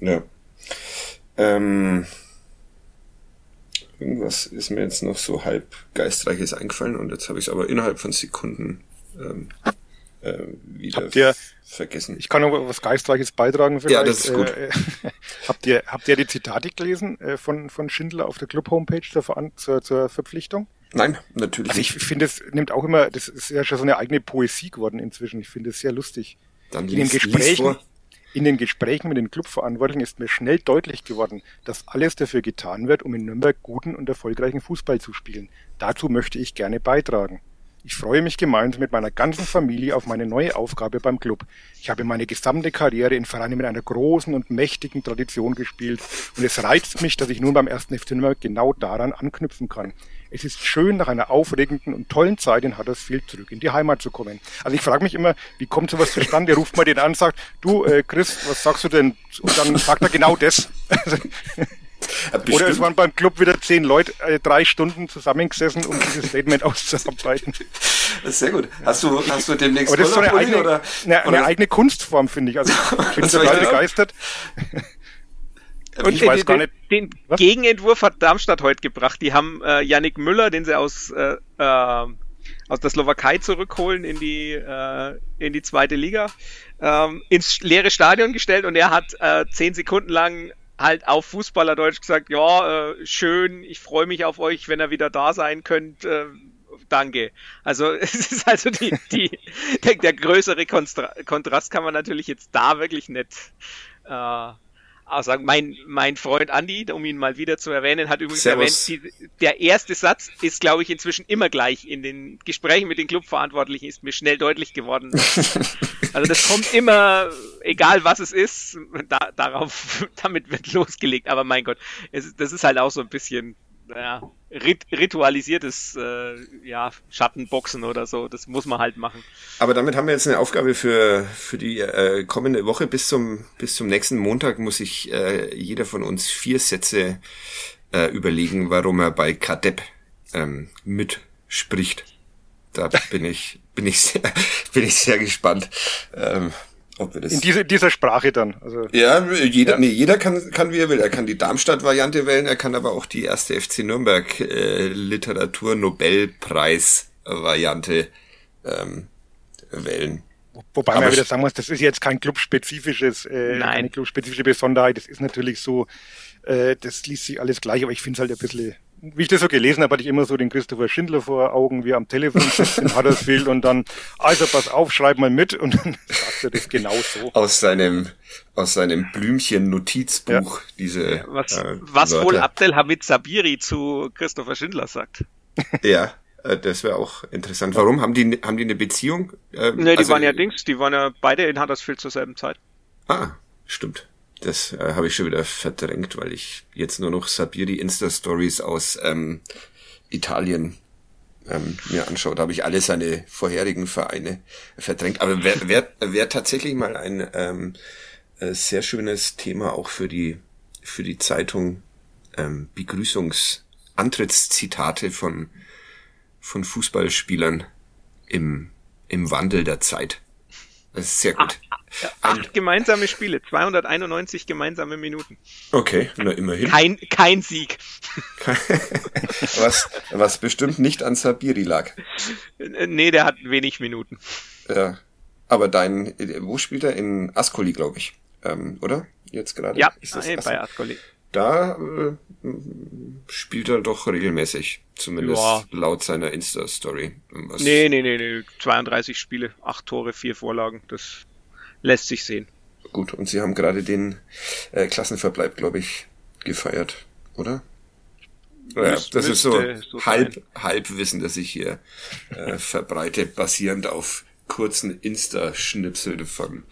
Ja. Ähm, irgendwas ist mir jetzt noch so halb geistreiches eingefallen und jetzt habe ich es aber innerhalb von Sekunden ähm, äh, wieder habt ihr, vergessen. Ich kann noch was Geistreiches beitragen vielleicht. Ja, das ist gut. Äh, habt ihr habt ihr die Zitate gelesen äh, von von Schindler auf der Club Homepage zur, zur, zur Verpflichtung? Nein, natürlich also ich finde, es nimmt auch immer, das ist ja schon so eine eigene Poesie geworden inzwischen. Ich finde es sehr lustig. Dann in den Gesprächen, in den Gesprächen mit den Clubverantwortlichen ist mir schnell deutlich geworden, dass alles dafür getan wird, um in Nürnberg guten und erfolgreichen Fußball zu spielen. Dazu möchte ich gerne beitragen. Ich freue mich gemeinsam mit meiner ganzen Familie auf meine neue Aufgabe beim Club. Ich habe meine gesamte Karriere in Vereinen mit einer großen und mächtigen Tradition gespielt und es reizt mich, dass ich nun beim ersten FC Nürnberg genau daran anknüpfen kann. Es ist schön, nach einer aufregenden und tollen Zeit in Huddersfield zurück in die Heimat zu kommen. Also ich frage mich immer, wie kommt sowas zustande? Ruft man den an, sagt, du äh, Chris, was sagst du denn? Und dann sagt er genau das. Bestimmt. Oder es waren beim Club wieder zehn Leute, äh, drei Stunden zusammengesessen, um dieses Statement auszuarbeiten. Das ist sehr gut. Hast du, hast du demnächst Aber das ist so eine eigene, oder, eine, eine eigene Kunstform, finde ich. Also ich bin total begeistert. Und ich weiß gar nicht. Den, den Gegenentwurf hat Darmstadt heute gebracht. Die haben äh, Yannick Müller, den sie aus, äh, äh, aus der Slowakei zurückholen in die, äh, in die zweite Liga, ähm, ins leere Stadion gestellt und er hat äh, zehn Sekunden lang halt auf Fußballerdeutsch gesagt, ja, äh, schön, ich freue mich auf euch, wenn ihr wieder da sein könnt. Äh, danke. Also es ist also die, die der, der größere Konstra Kontrast kann man natürlich jetzt da wirklich nicht äh, also mein, mein Freund Andy, um ihn mal wieder zu erwähnen, hat übrigens Servus. erwähnt, die, der erste Satz ist, glaube ich, inzwischen immer gleich. In den Gesprächen mit den Clubverantwortlichen ist mir schnell deutlich geworden. also das kommt immer, egal was es ist, da, darauf, damit wird losgelegt. Aber mein Gott, es, das ist halt auch so ein bisschen ja, rit ritualisiertes äh, ja, Schattenboxen oder so. Das muss man halt machen. Aber damit haben wir jetzt eine Aufgabe für, für die äh, kommende Woche. Bis zum, bis zum nächsten Montag muss sich äh, jeder von uns vier Sätze äh, überlegen, warum er bei Kadepp ähm, mitspricht. Da bin ich, bin ich sehr, bin ich sehr gespannt. Ähm, ob wir das in dieser, dieser Sprache dann. Also, ja, jeder, ja. nee, jeder kann, kann wie er will. Er kann die Darmstadt-Variante wählen, er kann aber auch die erste FC Nürnberg äh, Literatur-Nobelpreis-Variante ähm, wählen. Wobei aber man wieder sagen muss, das ist jetzt kein clubspezifisches, äh, Nein. eine clubspezifische Besonderheit. Das ist natürlich so, äh, das liest sich alles gleich, aber ich finde es halt ein bisschen wie ich das so gelesen habe, hatte ich immer so den Christopher Schindler vor Augen, wie er am Telefon sitzt in Huddersfield und dann, also pass auf, schreib mal mit und dann sagt er das genau so. Aus seinem, aus seinem Blümchen-Notizbuch, ja. diese. Was, äh, was wohl Abdel Hamid Sabiri zu Christopher Schindler sagt. Ja. Äh, das wäre auch interessant. Warum? Haben die, haben die eine Beziehung? Ähm, ne, die also, waren ja Dings, die waren ja beide in Huddersfield zur selben Zeit. Ah, stimmt. Das äh, habe ich schon wieder verdrängt, weil ich jetzt nur noch Sabiri Insta-Stories aus ähm, Italien ähm, mir anschaue. Da habe ich alle seine vorherigen Vereine verdrängt. Aber wäre wär, wär tatsächlich mal ein ähm, äh, sehr schönes Thema auch für die für die Zeitung ähm, Begrüßungsantrittszitate von von Fußballspielern im im Wandel der Zeit. Das ist sehr gut. Acht, acht gemeinsame Spiele, 291 gemeinsame Minuten. Okay, na immerhin. Kein, kein Sieg. was, was bestimmt nicht an Sabiri lag. Nee, der hat wenig Minuten. Ja. Aber dein, wo spielt er? In Ascoli, glaube ich. Ähm, oder? Jetzt gerade? Ja, ist das bei Ascoli da äh, spielt er doch regelmäßig, zumindest ja. laut seiner Insta-Story. Nee, nee, nee, nee, 32 Spiele, 8 Tore, 4 Vorlagen, das lässt sich sehen. Gut, und sie haben gerade den äh, Klassenverbleib, glaube ich, gefeiert, oder? Ja, das ist so, so halb. Halbwissen, das ich hier äh, verbreite, basierend auf kurzen Insta-Schnipseln von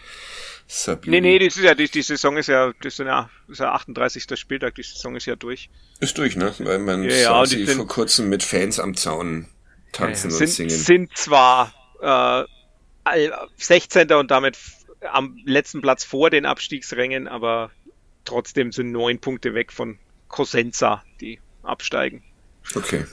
Sabine. Nee, nee, das ist ja, die, die Saison ist ja, das ist ja, das ist ja 38. Spieltag, die Saison ist ja durch. Ist durch, ne? Weil man ja, ja, sie sind, vor kurzem mit Fans am Zaun tanzen ja, sind, und singen. Sind zwar äh, 16. und damit am letzten Platz vor den Abstiegsrängen, aber trotzdem sind neun Punkte weg von Cosenza, die absteigen. Okay.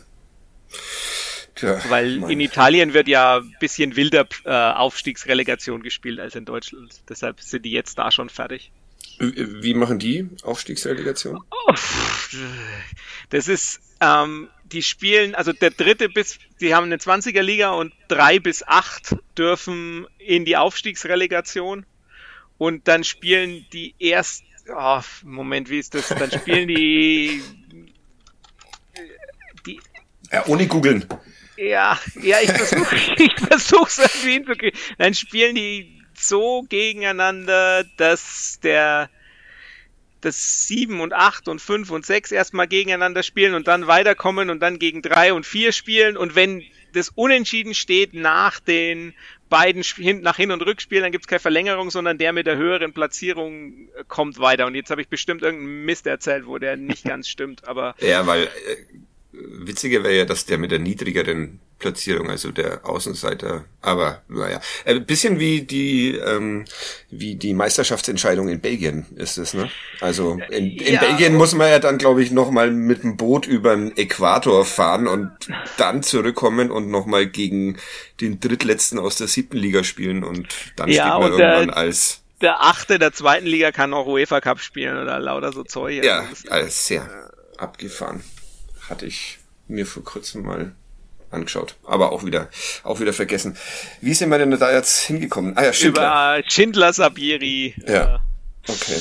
Tja, Weil mein. in Italien wird ja ein bisschen wilder äh, Aufstiegsrelegation gespielt als in Deutschland. Deshalb sind die jetzt da schon fertig. Wie machen die Aufstiegsrelegation? Oh, das ist, ähm, die spielen, also der dritte bis, die haben eine 20er Liga und drei bis acht dürfen in die Aufstiegsrelegation und dann spielen die erst, oh, Moment, wie ist das? Dann spielen die, die ja, ohne googeln. Ja, ja, ich versuche ich versuch's irgendwie hinzukriegen. Dann spielen die so gegeneinander, dass der dass sieben und acht und fünf und sechs erstmal gegeneinander spielen und dann weiterkommen und dann gegen drei und vier spielen und wenn das Unentschieden steht nach den beiden hin, nach Hin- und Rückspielen, dann gibt es keine Verlängerung, sondern der mit der höheren Platzierung äh, kommt weiter. Und jetzt habe ich bestimmt irgendeinen Mist erzählt, wo der nicht ganz stimmt, aber. Ja, weil witziger wäre ja, dass der mit der niedrigeren Platzierung, also der Außenseiter. Aber naja, ein äh, bisschen wie die ähm, wie die Meisterschaftsentscheidung in Belgien ist es, ne? Also in, in ja. Belgien muss man ja dann, glaube ich, noch mal mit dem Boot über den Äquator fahren und dann zurückkommen und noch mal gegen den drittletzten aus der siebten Liga spielen und dann ja, steht man irgendwann der, als der achte der zweiten Liga kann auch UEFA Cup spielen oder lauter so Zeug. Ja, alles sehr abgefahren. Hatte ich mir vor kurzem mal angeschaut. Aber auch wieder, auch wieder vergessen. Wie sind wir denn da jetzt hingekommen? Ah ja, Schindler. Über Schindler Sabiri. Ja. Okay.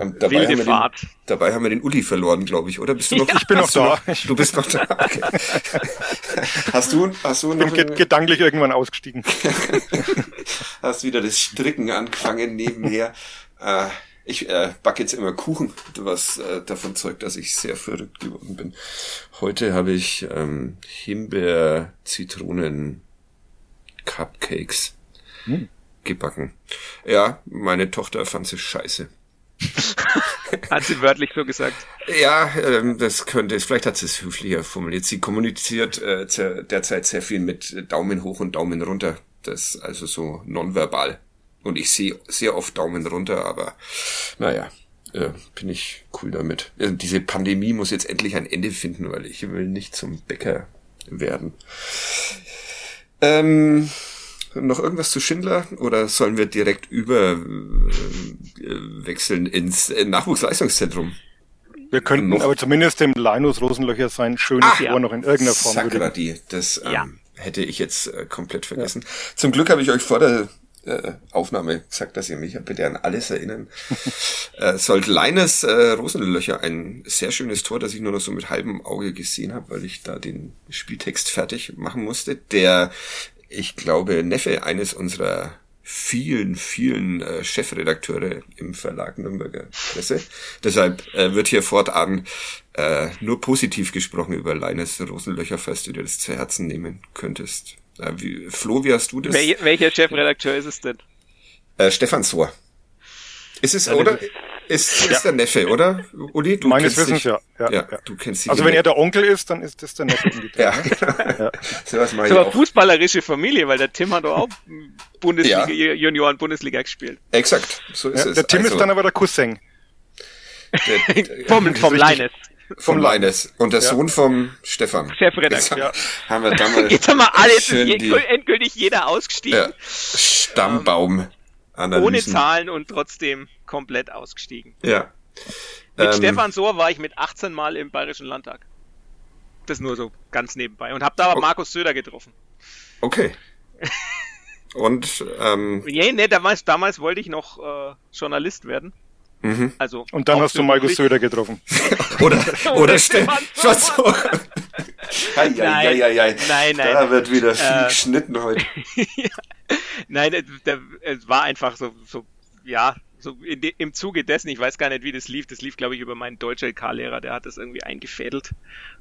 Und dabei, Wilde haben wir Fahrt. Den, dabei haben wir den Uli verloren, glaube ich, oder? Bist du noch? Ja, ich bin noch da. Noch, du bist noch da. Okay. hast du, hast du noch? Bin gedanklich irgendwann ausgestiegen. hast wieder das Stricken angefangen nebenher. äh, ich äh, backe jetzt immer Kuchen, was äh, davon zeugt, dass ich sehr verrückt geworden bin. Heute habe ich ähm, Himbeer-Zitronen-Cupcakes hm. gebacken. Ja, meine Tochter fand sie scheiße. hat sie wörtlich so gesagt? Ja, ähm, das könnte, vielleicht hat sie es höflicher formuliert. Sie kommuniziert äh, derzeit sehr viel mit Daumen hoch und Daumen runter. Das also so nonverbal. Und ich sehe sehr oft Daumen runter, aber naja, äh, bin ich cool damit. Also diese Pandemie muss jetzt endlich ein Ende finden, weil ich will nicht zum Bäcker werden. Ähm, noch irgendwas zu Schindler oder sollen wir direkt über äh, wechseln ins äh, Nachwuchsleistungszentrum? Wir könnten noch, aber zumindest dem Linus Rosenlöcher sein schönes Ach, Ohr noch in irgendeiner Form. Sakradi, das ähm, ja. hätte ich jetzt äh, komplett vergessen. Ja. Zum Glück habe ich euch vor der äh, Aufnahme gesagt, dass ihr mich bitte an alles erinnern äh, sollt. Leines äh, Rosenlöcher, ein sehr schönes Tor, das ich nur noch so mit halbem Auge gesehen habe, weil ich da den Spieltext fertig machen musste. Der, ich glaube, Neffe eines unserer vielen, vielen äh, Chefredakteure im Verlag Nürnberger Presse. Deshalb äh, wird hier fortan äh, nur positiv gesprochen über Leines Rosenlöcher, falls du dir das zu Herzen nehmen könntest. Äh, wie, Flo, wie hast du das? Wel welcher Chefredakteur ist es denn? Äh, Stefan Sohr. Ist es, oder? Ist, ist ja. der Neffe, oder? Uli, du Meines Wissens, dich, ja. Ja, ja. Du kennst sie also wenn er der Onkel ist, dann ist das der Neffe. ja. ja. So was das ist aber fußballerische Familie, weil der Tim hat doch auch Bundesliga, ja. Junioren Bundesliga gespielt. Exakt, so ist es. Der Tim also, ist dann aber der Cousin. Der, der, vom vom Leines. Vom Leines. Und der ja. Sohn vom Stefan. Chefredakteur. Ja. Haben wir damals Jetzt haben wir alle, jetzt ist endgültig jeder ausgestiegen. Ja. Stammbaum. Analysen. Ohne Zahlen und trotzdem komplett ausgestiegen. Ja. Mit ähm, Stefan Sohr war ich mit 18 Mal im Bayerischen Landtag. Das nur so ganz nebenbei. Und hab da aber okay. Markus Söder getroffen. Okay. Und ähm, nee, nee, damals, damals wollte ich noch äh, Journalist werden. Mhm. Also und dann hast du Markus Söder getroffen. oder oder Stefan so. Hei, nein, hei, nein, nein. Da wird wieder viel äh, geschnitten heute. nein, es war einfach so, so ja, so de, im Zuge dessen, ich weiß gar nicht, wie das lief. Das lief, glaube ich, über meinen Deutsch-LK-Lehrer, der hat das irgendwie eingefädelt.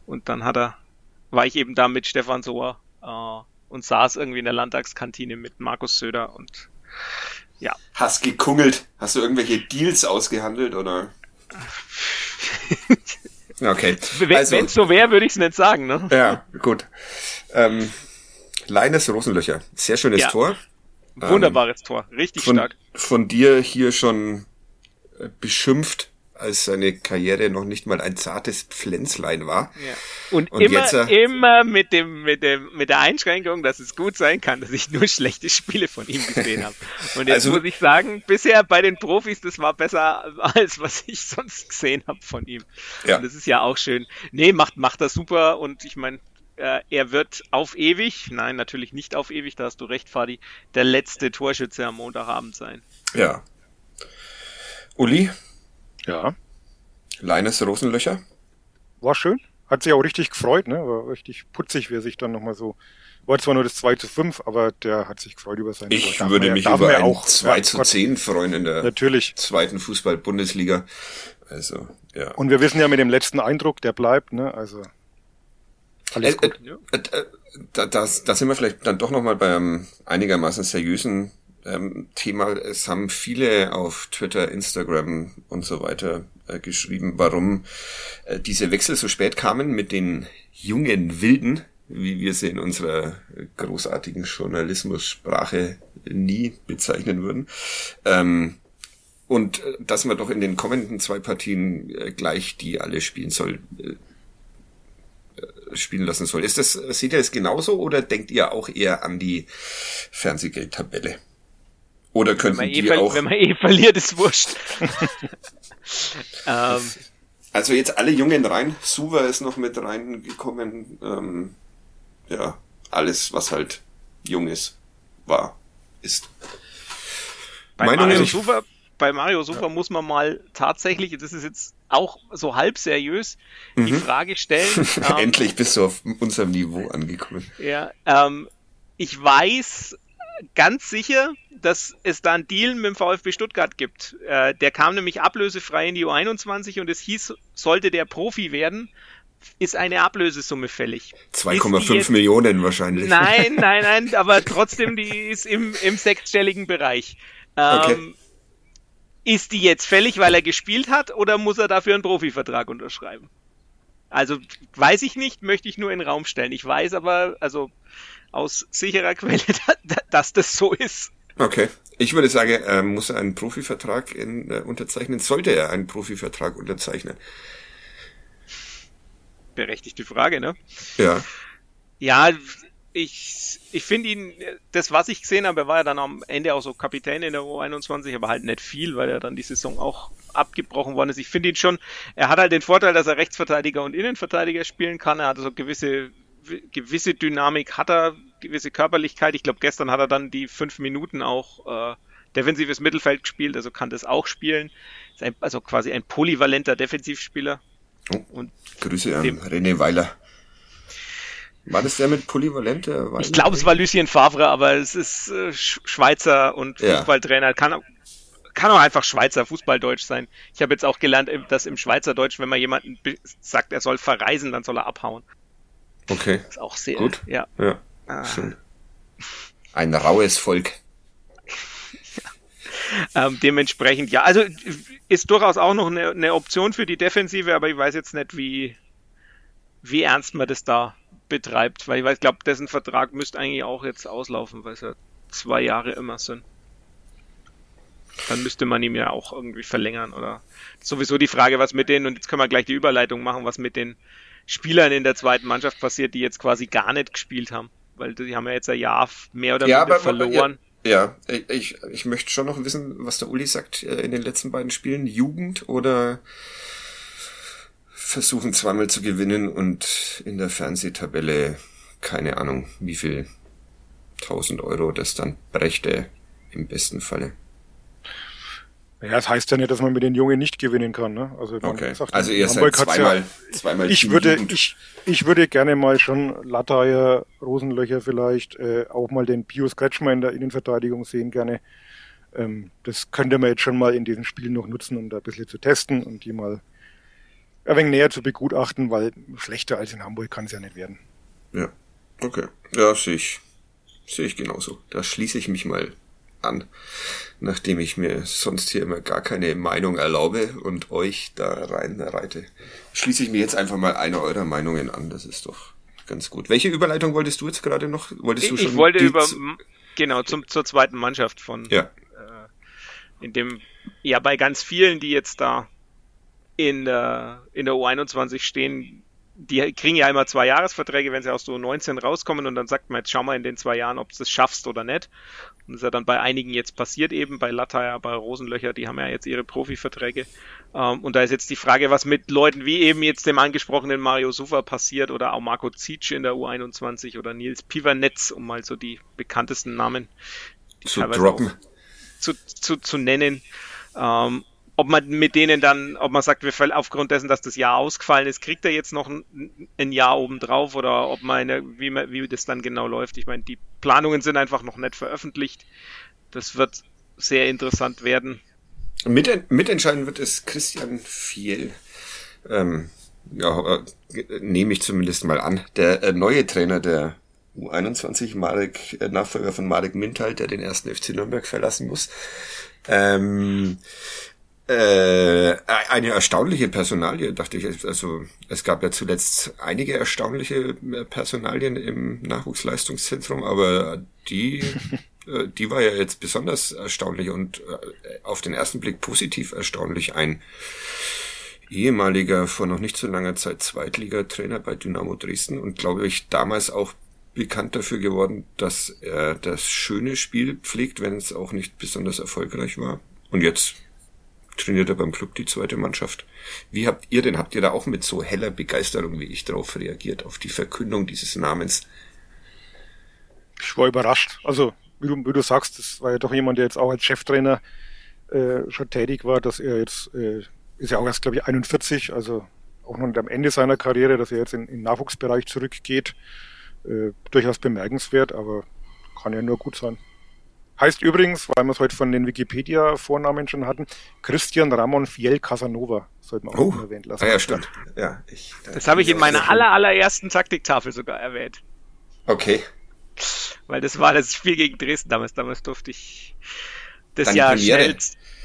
Und dann hat er, war ich eben da mit Stefan Sohr äh, und saß irgendwie in der Landtagskantine mit Markus Söder und Ja. Hast gekungelt. Hast du irgendwelche Deals ausgehandelt oder? okay. Wenn also, es so wäre, würde ich es nicht sagen, ne? Ja, gut. Ähm, Leines Rosenlöcher. Sehr schönes Ja. Tor. Wunderbares Tor. Richtig Von, stark. von dir hier schon äh, beschimpft, als seine Karriere noch nicht mal ein zartes Pflänzlein war. Ja. Und, Und immer, jetzt, äh, immer mit dem, mit dem, mit der Einschränkung, dass es gut sein kann, dass ich nur schlechte Spiele von ihm gesehen habe. Und jetzt Also- muss ich sagen, bisher bei den Profis, das war besser als was ich sonst gesehen habe von ihm. Ja. Und das ist ja auch schön. Nee, macht, macht das super und ich meine, äh, er wird auf ewig, nein, natürlich nicht auf ewig, da hast du recht, Fadi, der letzte Torschütze am Montagabend sein. Ja. Uli, Ja, Leines Rosenlöcher. war schön. Hat sich auch richtig gefreut, ne? War richtig putzig, wie er sich dann nochmal so. War zwar nur das 2 zu 5, aber der hat sich gefreut über seinen Ich würde ja- mich darf über ja ein auch. 2 Ja, zu Gott, 10 freuen in der Natürlich. zweiten Fußball-Bundesliga. Also, ja. Und wir wissen ja mit dem letzten Eindruck, der bleibt, ne? Also alles Äh, gut. äh, äh, da, das, da sind wir vielleicht dann doch nochmal beim einigermaßen seriösen ähm, Thema. Es haben viele auf Twitter, Instagram und so weiter äh, geschrieben, warum äh, diese Wechsel so spät kamen mit den jungen Wilden, wie wir sie in unserer großartigen Journalismussprache nie bezeichnen würden. Ähm, und äh, dass man doch in den kommenden zwei Partien äh, gleich die alle spielen soll, äh, spielen lassen soll. Ist das, seht ihr das genauso oder denkt ihr auch eher an die Fernsehgeldtabelle? Oder Wenn könnten man, eh die ver- auch, wenn man eh verliert, ist wurscht. ähm, also jetzt alle Jungen rein, Suva ist noch mit reingekommen, ähm, ja, alles, was halt jung ist, war, ist. Bei Meinung Mario. Super, bei Mario Super muss man mal tatsächlich, das ist jetzt auch so halb seriös, die Frage stellen. ähm, Endlich bist du auf unserem Niveau angekommen. ja, ähm, ich weiß ganz sicher, dass es da einen Deal mit dem VfB Stuttgart gibt. Äh, der kam nämlich ablösefrei in die U21 und es hieß, sollte der Profi werden, ist eine Ablösesumme fällig. Ist die 2,5 jetzt- Millionen wahrscheinlich. Nein, nein, nein, aber trotzdem, die ist im, im sechsstelligen Bereich. Ähm, Okay. Ist die jetzt fällig, weil er gespielt hat, oder muss er dafür einen Profivertrag unterschreiben? Also weiß ich nicht, möchte ich nur in den Raum stellen. Ich weiß aber, also aus sicherer Quelle, dass das so ist. Okay. Ich würde sagen, er muss einen Profivertrag in, äh, unterzeichnen. Sollte er einen Profivertrag unterzeichnen? Berechtigte Frage, ne? Ja. Ja, ich, ich finde ihn, das was ich gesehen habe, er war ja dann am Ende auch so Kapitän in der U21, aber halt nicht viel, weil er dann die Saison auch abgebrochen worden ist. Ich finde ihn schon, er hat halt den Vorteil, dass er Rechtsverteidiger und Innenverteidiger spielen kann. Er hat so gewisse, gewisse Dynamik, hat er, gewisse Körperlichkeit. Ich glaube, gestern hat er dann die fünf Minuten auch äh, defensives Mittelfeld gespielt, also kann das auch spielen. Ist ein, also quasi ein polyvalenter Defensivspieler. Oh, Und Grüße an Dem- René Weiler. War das der mit polyvalente? Ich glaube, es war Lucien Favre, aber es ist äh, Sch- Schweizer und Ja. Fußballtrainer. Kann, auch- kann auch einfach Schweizer Fußballdeutsch sein. Ich habe jetzt auch gelernt, im- dass im Schweizerdeutsch, wenn man jemanden sagt, er soll verreisen, dann soll er abhauen. Okay, Ist auch sehr, Gut. ja. ja. Ah. Schön. Ein raues Volk. Ähm, dementsprechend, ja, also ist durchaus auch noch eine, eine Option für die Defensive, aber ich weiß jetzt nicht, wie, wie ernst man das da betreibt, weil ich weiß, glaube, dessen Vertrag müsste eigentlich auch jetzt auslaufen, weil es ja zwei Jahre immer sind. Dann müsste man ihm ja auch irgendwie verlängern oder sowieso die Frage, was mit den, und jetzt können wir gleich die Überleitung machen, was mit den Spielern in der zweiten Mannschaft passiert, die jetzt quasi gar nicht gespielt haben, weil die haben ja jetzt ein Jahr mehr oder Ja, aber- verloren. Ja, ich, ich möchte schon noch wissen, was der Uli sagt äh, in den letzten beiden Spielen. Jugend oder versuchen zweimal zu gewinnen und in der Fernsehtabelle, keine Ahnung, wie viel tausend Euro das dann brächte im besten Falle. Ja, das heißt ja nicht, dass man mit den Jungen nicht gewinnen kann. Ne? Also, Okay. sagt, Also ihr seid Hamburg hat's zweimal, zweimal ich würde, ich, ich würde gerne mal schon Latteier, Rosenlöcher vielleicht, äh, auch mal den Pius Kretschmer in der Innenverteidigung sehen gerne. Ähm, das könnte man jetzt schon mal in diesen Spielen noch nutzen, um da ein bisschen zu testen und die mal ein wenig näher zu begutachten, weil schlechter als in Hamburg kann es ja nicht werden. Ja, okay. Ja, sehe ich, sehe ich genauso. Da schließe ich mich mal an, nachdem ich mir sonst hier immer gar keine Meinung erlaube und euch da reinreite. Schließe ich mir jetzt einfach mal eine eurer Meinungen an. Das ist doch ganz gut. Welche Überleitung wolltest du jetzt gerade noch? Wolltest du ich, schon ich wollte über genau zum, zur zweiten Mannschaft von ja. äh, in dem ja bei ganz vielen, die jetzt da in der in der U21 stehen, die kriegen ja immer zwei Jahresverträge, wenn sie aus so 19 rauskommen und dann sagt man jetzt schau mal in den zwei Jahren, ob du es schaffst oder nicht. Und das ist ja dann bei einigen jetzt passiert eben, bei Latteier, bei Rosenlöcher, die haben ja jetzt ihre Profiverträge. Ähm, und da ist jetzt die Frage, was mit Leuten wie eben jetzt dem angesprochenen Mario Sufa passiert oder auch Marco Zietsch in der U21 oder Nils Pivernetz, um mal so die bekanntesten Namen zu droppen. Zu, zu, zu nennen. Ähm, ob man mit denen dann, ob man sagt, wir aufgrund dessen, dass das Jahr ausgefallen ist, kriegt er jetzt noch ein, ein Jahr obendrauf oder ob man, wie, wie das dann genau läuft. Ich meine, die Planungen sind einfach noch nicht veröffentlicht. Das wird sehr interessant werden. Mit, mitentscheiden wird es Christian Fiel. Ähm, ja, äh, nehme ich zumindest mal an. Der äh, neue Trainer der U21, Marek, äh, Nachfolger von Marek Mintal, der den ersten FC Nürnberg verlassen muss. Ähm, äh, eine erstaunliche Personalie, dachte ich. Also es gab ja zuletzt einige erstaunliche äh, Personalien im Nachwuchsleistungszentrum, aber die, äh, die war ja jetzt besonders erstaunlich und äh, auf den ersten Blick positiv erstaunlich. Ein ehemaliger, vor noch nicht so langer Zeit Zweitligatrainer bei Dynamo Dresden und glaube ich damals auch bekannt dafür geworden, dass er das schöne Spiel pflegt, wenn es auch nicht besonders erfolgreich war. Und jetzt trainiert er beim Club die zweite Mannschaft. Wie habt ihr denn, habt ihr da auch mit so heller Begeisterung wie ich drauf reagiert, auf die Verkündung dieses Namens? Ich war überrascht. Also, wie du, wie du sagst, das war ja doch jemand, der jetzt auch als Cheftrainer äh, schon tätig war, dass er jetzt, äh, ist ja auch erst, glaube ich, 41, also auch noch am Ende seiner Karriere, dass er jetzt in, in den Nachwuchsbereich zurückgeht. Äh, durchaus bemerkenswert, aber kann ja nur gut sein. Heißt übrigens, weil wir es heute von den Wikipedia-Vornamen schon hatten, Christian Ramon Fiel Casanova. Sollte man auch oh. erwähnt lassen. Ah, ja, stimmt. Ja, ich, das habe ich in meiner aller, allerersten Taktiktafel sogar erwähnt. Okay. Weil das war das Spiel gegen Dresden damals. Damals durfte ich das Deine Jahr schnell.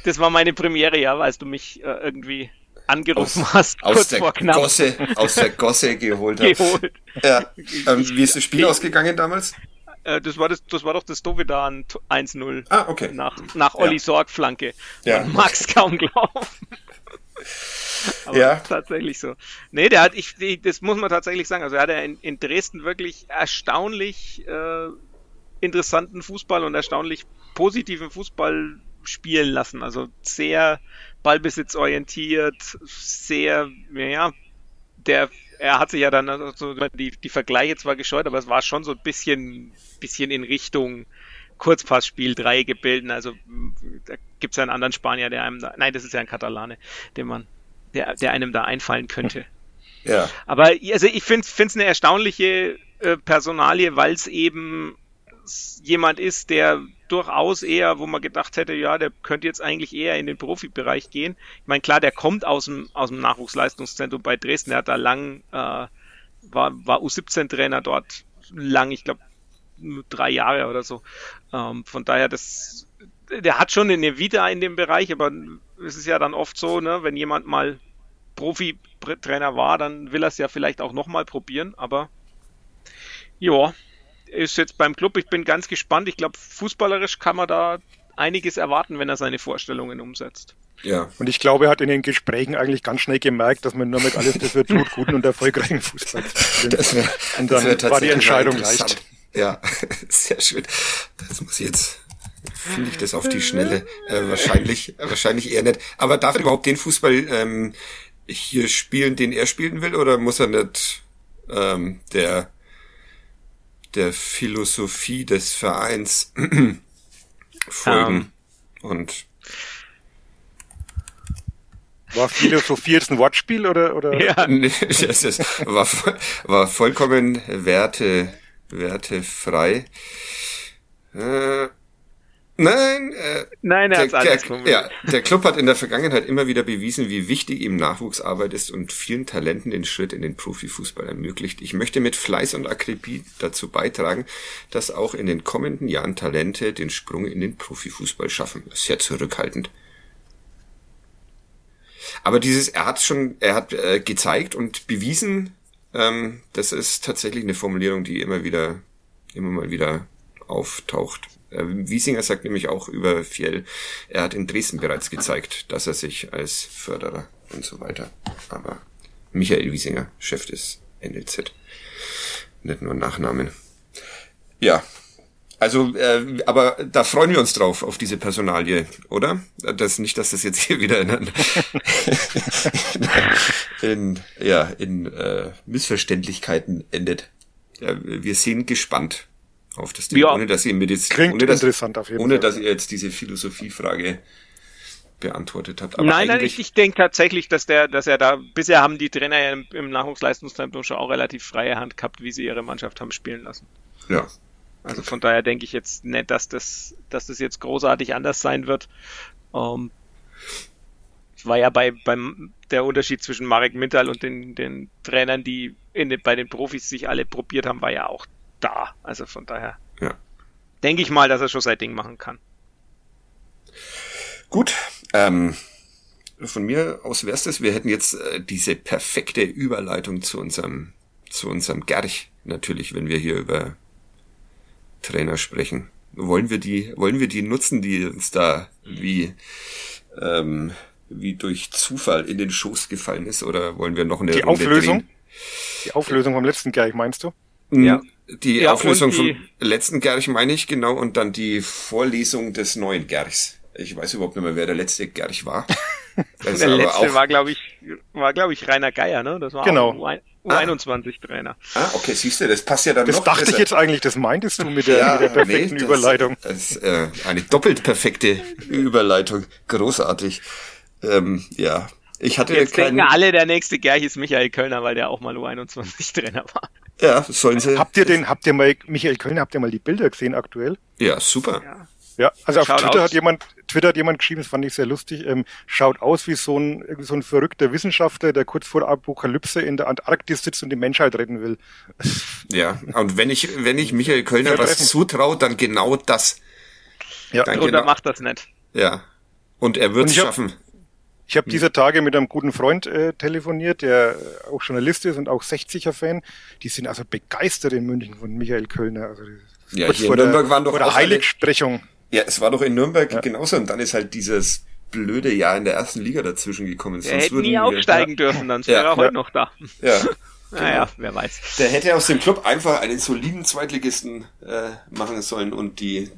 Das war meine Premiere, ja, als du mich äh, irgendwie angerufen aus, hast, aus kurz der vor knapp. Gosse, aus der Gosse geholt hast. geholt. Ja. Ähm, wie ist das Spiel ausgegangen damals? Äh, das war das, das war doch das Dovedan 1-0. Ah, okay. Nach, nach Olli ja. Sorg Flanke. Ja. Man mag's kaum glauben. Aber ja. tatsächlich so. Nee, der hat, ich, das muss man tatsächlich sagen. Also er hat ja in, in Dresden wirklich erstaunlich äh, interessanten Fußball und erstaunlich positiven Fußball spielen lassen. Also sehr ballbesitzorientiert, sehr, ja, der er hat sich ja dann also die, die Vergleiche zwar gescheut, aber es war schon so ein bisschen, bisschen in Richtung Kurzpassspiel, Dreiecke bilden. Also da gibt es ja einen anderen Spanier, der einem da, nein, das ist ja ein Katalane, den man, der, der einem da einfallen könnte. Ja. Aber also ich finde es eine erstaunliche äh, Personalie, weil es eben jemand ist, der durchaus eher, wo man gedacht hätte, ja, der könnte jetzt eigentlich eher in den Profibereich gehen. Ich meine, klar, der kommt aus dem, aus dem Nachwuchsleistungszentrum bei Dresden, der hat da lang, äh, war, war U17-Trainer dort lang, ich glaube, drei Jahre oder so. Ähm, von daher, das, der hat schon eine Vita in dem Bereich, aber es ist ja dann oft so, ne, wenn jemand mal Profi-Trainer war, dann will er es ja vielleicht auch nochmal probieren, aber ja, ist jetzt beim Club. Ich bin ganz gespannt. Ich glaube, fußballerisch kann man da einiges erwarten, wenn er seine Vorstellungen umsetzt. Ja. Und ich glaube, er hat in den Gesprächen eigentlich ganz schnell gemerkt, dass man nur mit alles dafür tut, guten und erfolgreichen Fußball zu spielen. und dann war die Entscheidung leicht. Ja, sehr schön. Das muss jetzt finde ich das auf die Schnelle. Äh, wahrscheinlich, wahrscheinlich eher nicht. Aber darf er überhaupt den Fußball ähm, hier spielen, den er spielen will, oder muss er nicht ähm, der der Philosophie des Vereins folgen. Um. Und war Philosophie jetzt ein Wortspiel oder? oder? Ja. Nee, das ist, war, war vollkommen werte, wertefrei. Äh, Nein, äh, Nein, er der, hat's anders der, ja, der Club hat in der Vergangenheit immer wieder bewiesen, wie wichtig ihm Nachwuchsarbeit ist und vielen Talenten den Schritt in den Profifußball ermöglicht. Ich möchte mit Fleiß und Akribie dazu beitragen, dass auch in den kommenden Jahren Talente den Sprung in den Profifußball schaffen. Das ist sehr zurückhaltend. Aber dieses, er hat schon, er hat äh, gezeigt und bewiesen, ähm, das ist tatsächlich eine Formulierung, die immer wieder, immer mal wieder auftaucht. Äh, Wiesinger sagt nämlich auch über Fjell, er hat in Dresden bereits gezeigt, dass er sich als Förderer und so weiter. Aber Michael Wiesinger, Chef des NLZ. Nicht nur Nachnamen. Ja. Also, äh, aber da freuen wir uns drauf, auf diese Personalie, oder? Das nicht, dass das jetzt hier wieder in, in ja, in äh, Missverständlichkeiten endet. Ja, wir sind gespannt auf das Ding, Ja. ohne dass ihr mir jetzt, Klingt ohne dass, interessant auf jeden ohne Fall. dass ihr jetzt diese Philosophiefrage beantwortet habt. Aber nein, nein, ich, ich denke tatsächlich, dass der, dass er da, bisher haben die Trainer ja im, im Nachwuchsleistungszentrum schon auch relativ freie Hand gehabt, wie sie ihre Mannschaft haben spielen lassen. ja. Also von daher denke ich jetzt nicht, dass das, dass das jetzt großartig anders sein wird. Ähm, war ja bei, beim, der Unterschied zwischen Marek Mintal und den, den Trainern, die in den, bei den Profis sich alle probiert haben, war ja auch da. Also von daher Ja. denke ich mal, dass er schon sein Ding machen kann. Gut, ähm, von mir aus wär's das. Wir hätten jetzt äh, diese perfekte Überleitung zu unserem, zu unserem Gerch natürlich, wenn wir hier über Trainer sprechen. Wollen wir die, wollen wir die nutzen, die uns da wie, ähm, wie durch Zufall in den Schoß gefallen ist, oder wollen wir noch eine Die Runde Auflösung? drehen? Die Auflösung vom letzten Gerch, meinst du? Ja. Die Ja, Auflösung die- vom letzten Gerch meine ich genau und dann die Vorlesung des neuen Gerchs. Ich weiß überhaupt nicht mehr, wer der letzte Gerch war. Der aber letzte auch- war, glaube ich, war, glaube ich, Rainer Geier, ne? Das war Genau. auch ein U21-Trainer. Ah, okay, siehst du, das passt ja dann Das noch dachte ich besser. jetzt eigentlich, das meintest du mit der, mit der perfekten nee, das- Überleitung. Das ist äh, eine doppelt perfekte Überleitung. Großartig. Ähm, ja, ich hatte Jetzt keinen... denken alle, der nächste Gerch ist Michael Kölner, weil der auch mal U21-Trainer war. Ja, sollen sie... Habt ihr den, habt ihr mal, Michael Kölner, habt ihr mal die Bilder gesehen aktuell? Ja, super. Ja. Ja, also auf Schaut Twitter aus. hat jemand, Twitter hat jemand geschrieben, das fand ich sehr lustig, ähm, schaut aus wie so ein, irgendwie so ein verrückter Wissenschaftler, der kurz vor der Apokalypse in der Antarktis sitzt und die Menschheit retten will. Ja, und wenn ich, wenn ich Michael Kölner Ja, was zutraue, dann genau das. Ja, Danke. Und er Genau. macht das nicht. Ja. Und er wird es schaffen. Ich habe dieser Tage mit einem guten Freund äh, telefoniert, der äh, auch Journalist ist und auch 60er-Fan. Die sind also begeistert in München von Michael Kölner. Also das- Ja, hier in vor der, Nürnberg waren doch vor der Heiligsprechung. Ja, es war doch in Nürnberg genauso und dann ist halt dieses blöde Jahr in der ersten Liga dazwischen gekommen. Er Sonst hätte würden nie wir- aufsteigen dürfen, dann Ja. wäre er Ja. heute noch da. Ja. Naja, wer weiß. Der hätte aus dem Club einfach einen soliden Zweitligisten äh, machen sollen und die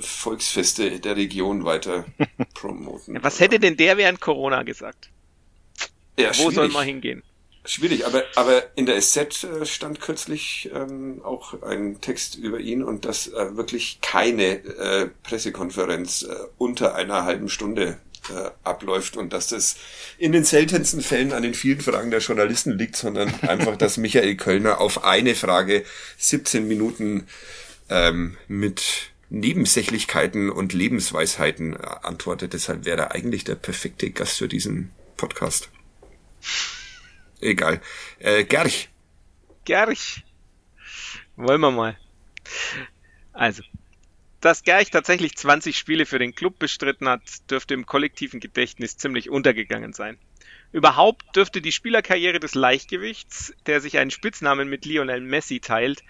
Volksfeste der Region weiter promoten. Was hätte denn der während Corona gesagt? ja, Wo schwierig. soll man hingehen? Schwierig, aber, aber in der SZ äh, stand kürzlich ähm, auch ein Text über ihn und dass äh, wirklich keine äh, Pressekonferenz äh, unter einer halben Stunde äh, abläuft und dass das in den seltensten Fällen an den vielen Fragen der Journalisten liegt, sondern einfach, dass Michael Kölner auf eine Frage 17 Minuten ähm, mit Nebensächlichkeiten und Lebensweisheiten äh, antwortet. Deshalb wäre er eigentlich der perfekte Gast für diesen Podcast. Egal. Äh, Gerch. Gerch. Wollen wir mal. Also, dass Gerch tatsächlich 20 Spiele für den Club bestritten hat, dürfte im kollektiven Gedächtnis ziemlich untergegangen sein. Überhaupt dürfte die Spielerkarriere des Leichtgewichts, der sich einen Spitznamen mit Lionel Messi teilt,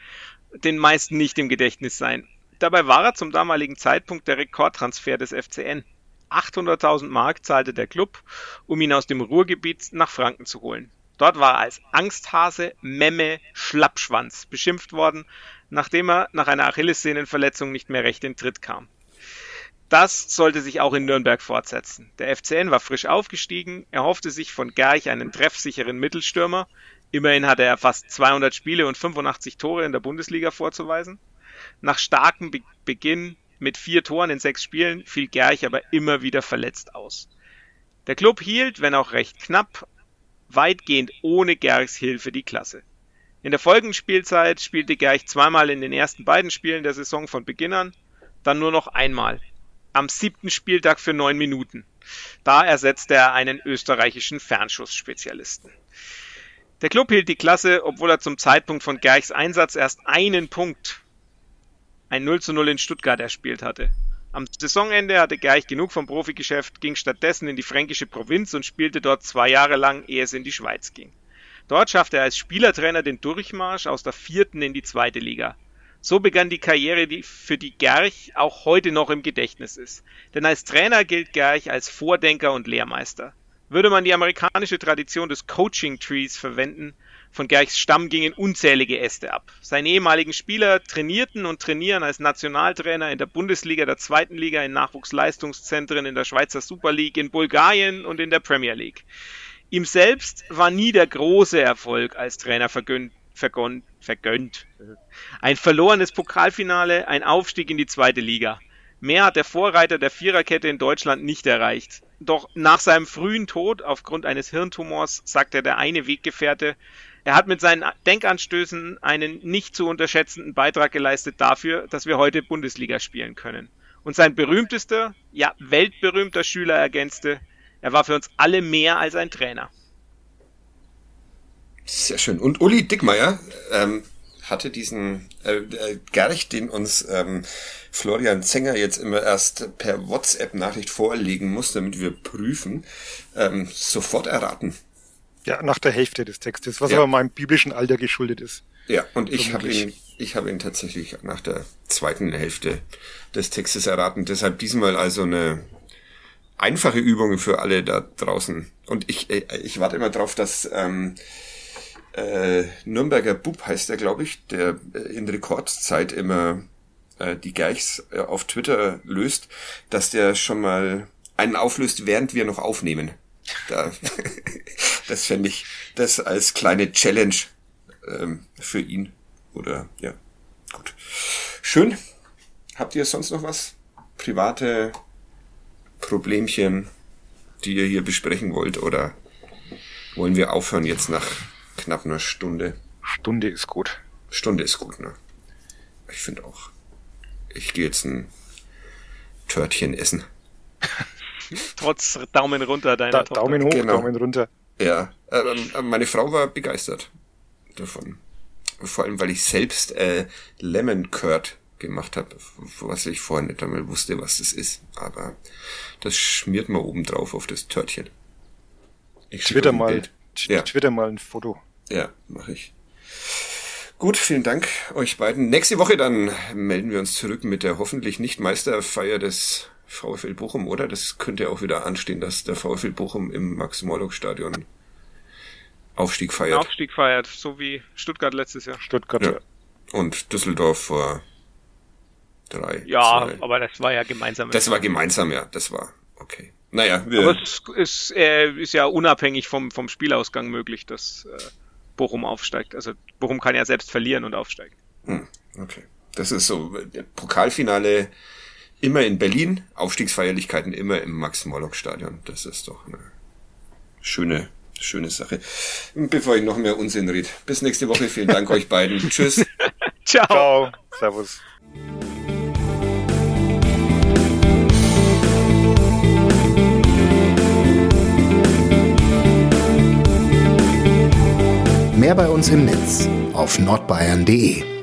den meisten nicht im Gedächtnis sein. Dabei war er zum damaligen Zeitpunkt der Rekordtransfer des FCN. 800.000 Mark zahlte der Club, um ihn aus dem Ruhrgebiet nach Franken zu holen. Dort war er als Angsthase, Memme, Schlappschwanz beschimpft worden, nachdem er nach einer Achillessehnenverletzung nicht mehr recht in Tritt kam. Das sollte sich auch in Nürnberg fortsetzen. Der FCN war frisch aufgestiegen, er hoffte sich von Gerch einen treffsicheren Mittelstürmer. Immerhin hatte er fast 200 Spiele und 85 Tore in der Bundesliga vorzuweisen. Nach starkem Be Beginn mit vier Toren in sechs Spielen fiel Gerch aber immer wieder verletzt aus. Der Club hielt, wenn auch recht knapp, weitgehend ohne Gerchs Hilfe die Klasse. In der folgenden Spielzeit spielte Gerch zweimal in den ersten beiden Spielen der Saison von Beginn an. dann nur noch einmal. Am siebten Spieltag für neun Minuten. Da ersetzte er einen österreichischen Fernschussspezialisten. Der Club hielt die Klasse, obwohl er zum Zeitpunkt von Gerchs Einsatz erst einen Punkt, ein 0 zu 0 in Stuttgart erspielt hatte. Am Saisonende hatte Gerch genug vom Profigeschäft, ging stattdessen in die fränkische Provinz und spielte dort zwei Jahre lang, ehe es in die Schweiz ging. Dort schaffte er als Spielertrainer den Durchmarsch aus der vierten in die zweite Liga. So begann die Karriere, die für die Gerch auch heute noch im Gedächtnis ist. Denn als Trainer gilt Gerch als Vordenker und Lehrmeister. Würde man die amerikanische Tradition des Coaching Trees verwenden, von Gerchs Stamm gingen unzählige Äste ab. Seine ehemaligen Spieler trainierten und trainieren als Nationaltrainer in der Bundesliga, der zweiten Liga, in Nachwuchsleistungszentren, in der Schweizer Super League, in Bulgarien und in der Premier League. Ihm selbst war nie der große Erfolg als Trainer vergönnt. vergönnt, vergönnt. Ein verlorenes Pokalfinale, ein Aufstieg in die zweite Liga. Mehr hat der Vorreiter der Viererkette in Deutschland nicht erreicht. Doch nach seinem frühen Tod aufgrund eines Hirntumors sagte der eine Weggefährte, er hat mit seinen Denkanstößen einen nicht zu unterschätzenden Beitrag geleistet dafür, dass wir heute Bundesliga spielen können. Und sein berühmtester, ja weltberühmter Schüler ergänzte, er war für uns alle mehr als ein Trainer. Sehr schön. Und Uli Dickmeier ähm, hatte diesen äh, äh, Gerch, den uns ähm, Florian Zenger jetzt immer erst per WhatsApp-Nachricht vorlegen muss, damit wir prüfen, ähm, sofort erraten. Ja, nach der Hälfte des Textes, was ja. aber meinem biblischen Alter geschuldet ist. Ja, und ich habe ihn, ich habe ihn tatsächlich nach der zweiten Hälfte des Textes erraten. Deshalb diesmal also eine einfache Übung für alle da draußen. Und ich, äh, ich warte immer drauf, dass ähm, äh, Nürnberger Bub heißt er, glaube ich, der äh, in Rekordzeit immer äh, die Geichs äh, auf Twitter löst, dass der schon mal einen auflöst, während wir noch aufnehmen. Da, das fände ich das als kleine Challenge ähm, für ihn. Oder ja, gut. Schön. Habt ihr sonst noch was? Private Problemchen, die ihr hier besprechen wollt? Oder wollen wir aufhören jetzt nach knapp einer Stunde? Stunde ist gut. Stunde ist gut, ne? Ich finde auch. Ich gehe jetzt ein Törtchen essen. Trotz Daumen runter deiner da, Tochter. Daumen hoch, genau. Daumen runter. Ja, äh, meine Frau war begeistert davon. Vor allem, weil ich selbst äh, Lemon Curd gemacht habe, was ich vorher nicht einmal wusste, was das ist. Aber das schmiert man oben drauf auf das Törtchen. Ich twitter mal, ja. twitter mal ein Foto. Ja, mache ich. Gut, vielen Dank euch beiden. Nächste Woche dann melden wir uns zurück mit der hoffentlich nicht Meisterfeier des VfL Bochum, oder? Das könnte auch wieder anstehen, dass der VfL Bochum im Max-Morlock-Stadion Aufstieg feiert. Aufstieg feiert, so wie Stuttgart letztes Jahr. Stuttgart, ja. Und Düsseldorf vor drei. Ja, zwei. aber das war ja gemeinsam. Das war gemeinsam, ja, das war okay. Naja, wir. Aber es ist, äh, ist ja unabhängig vom, vom Spielausgang möglich, dass äh, Bochum aufsteigt. Also Bochum kann ja selbst verlieren und aufsteigen. Hm, okay. Das ist so, der Pokalfinale immer in Berlin, Aufstiegsfeierlichkeiten immer im Max-Morlock-Stadion. Das ist doch eine schöne, schöne Sache. Bevor ich noch mehr Unsinn rede. Bis nächste Woche. Vielen Dank euch beiden. Tschüss. Ciao. Ciao. Servus. Mehr bei uns im Netz auf nordbayern.de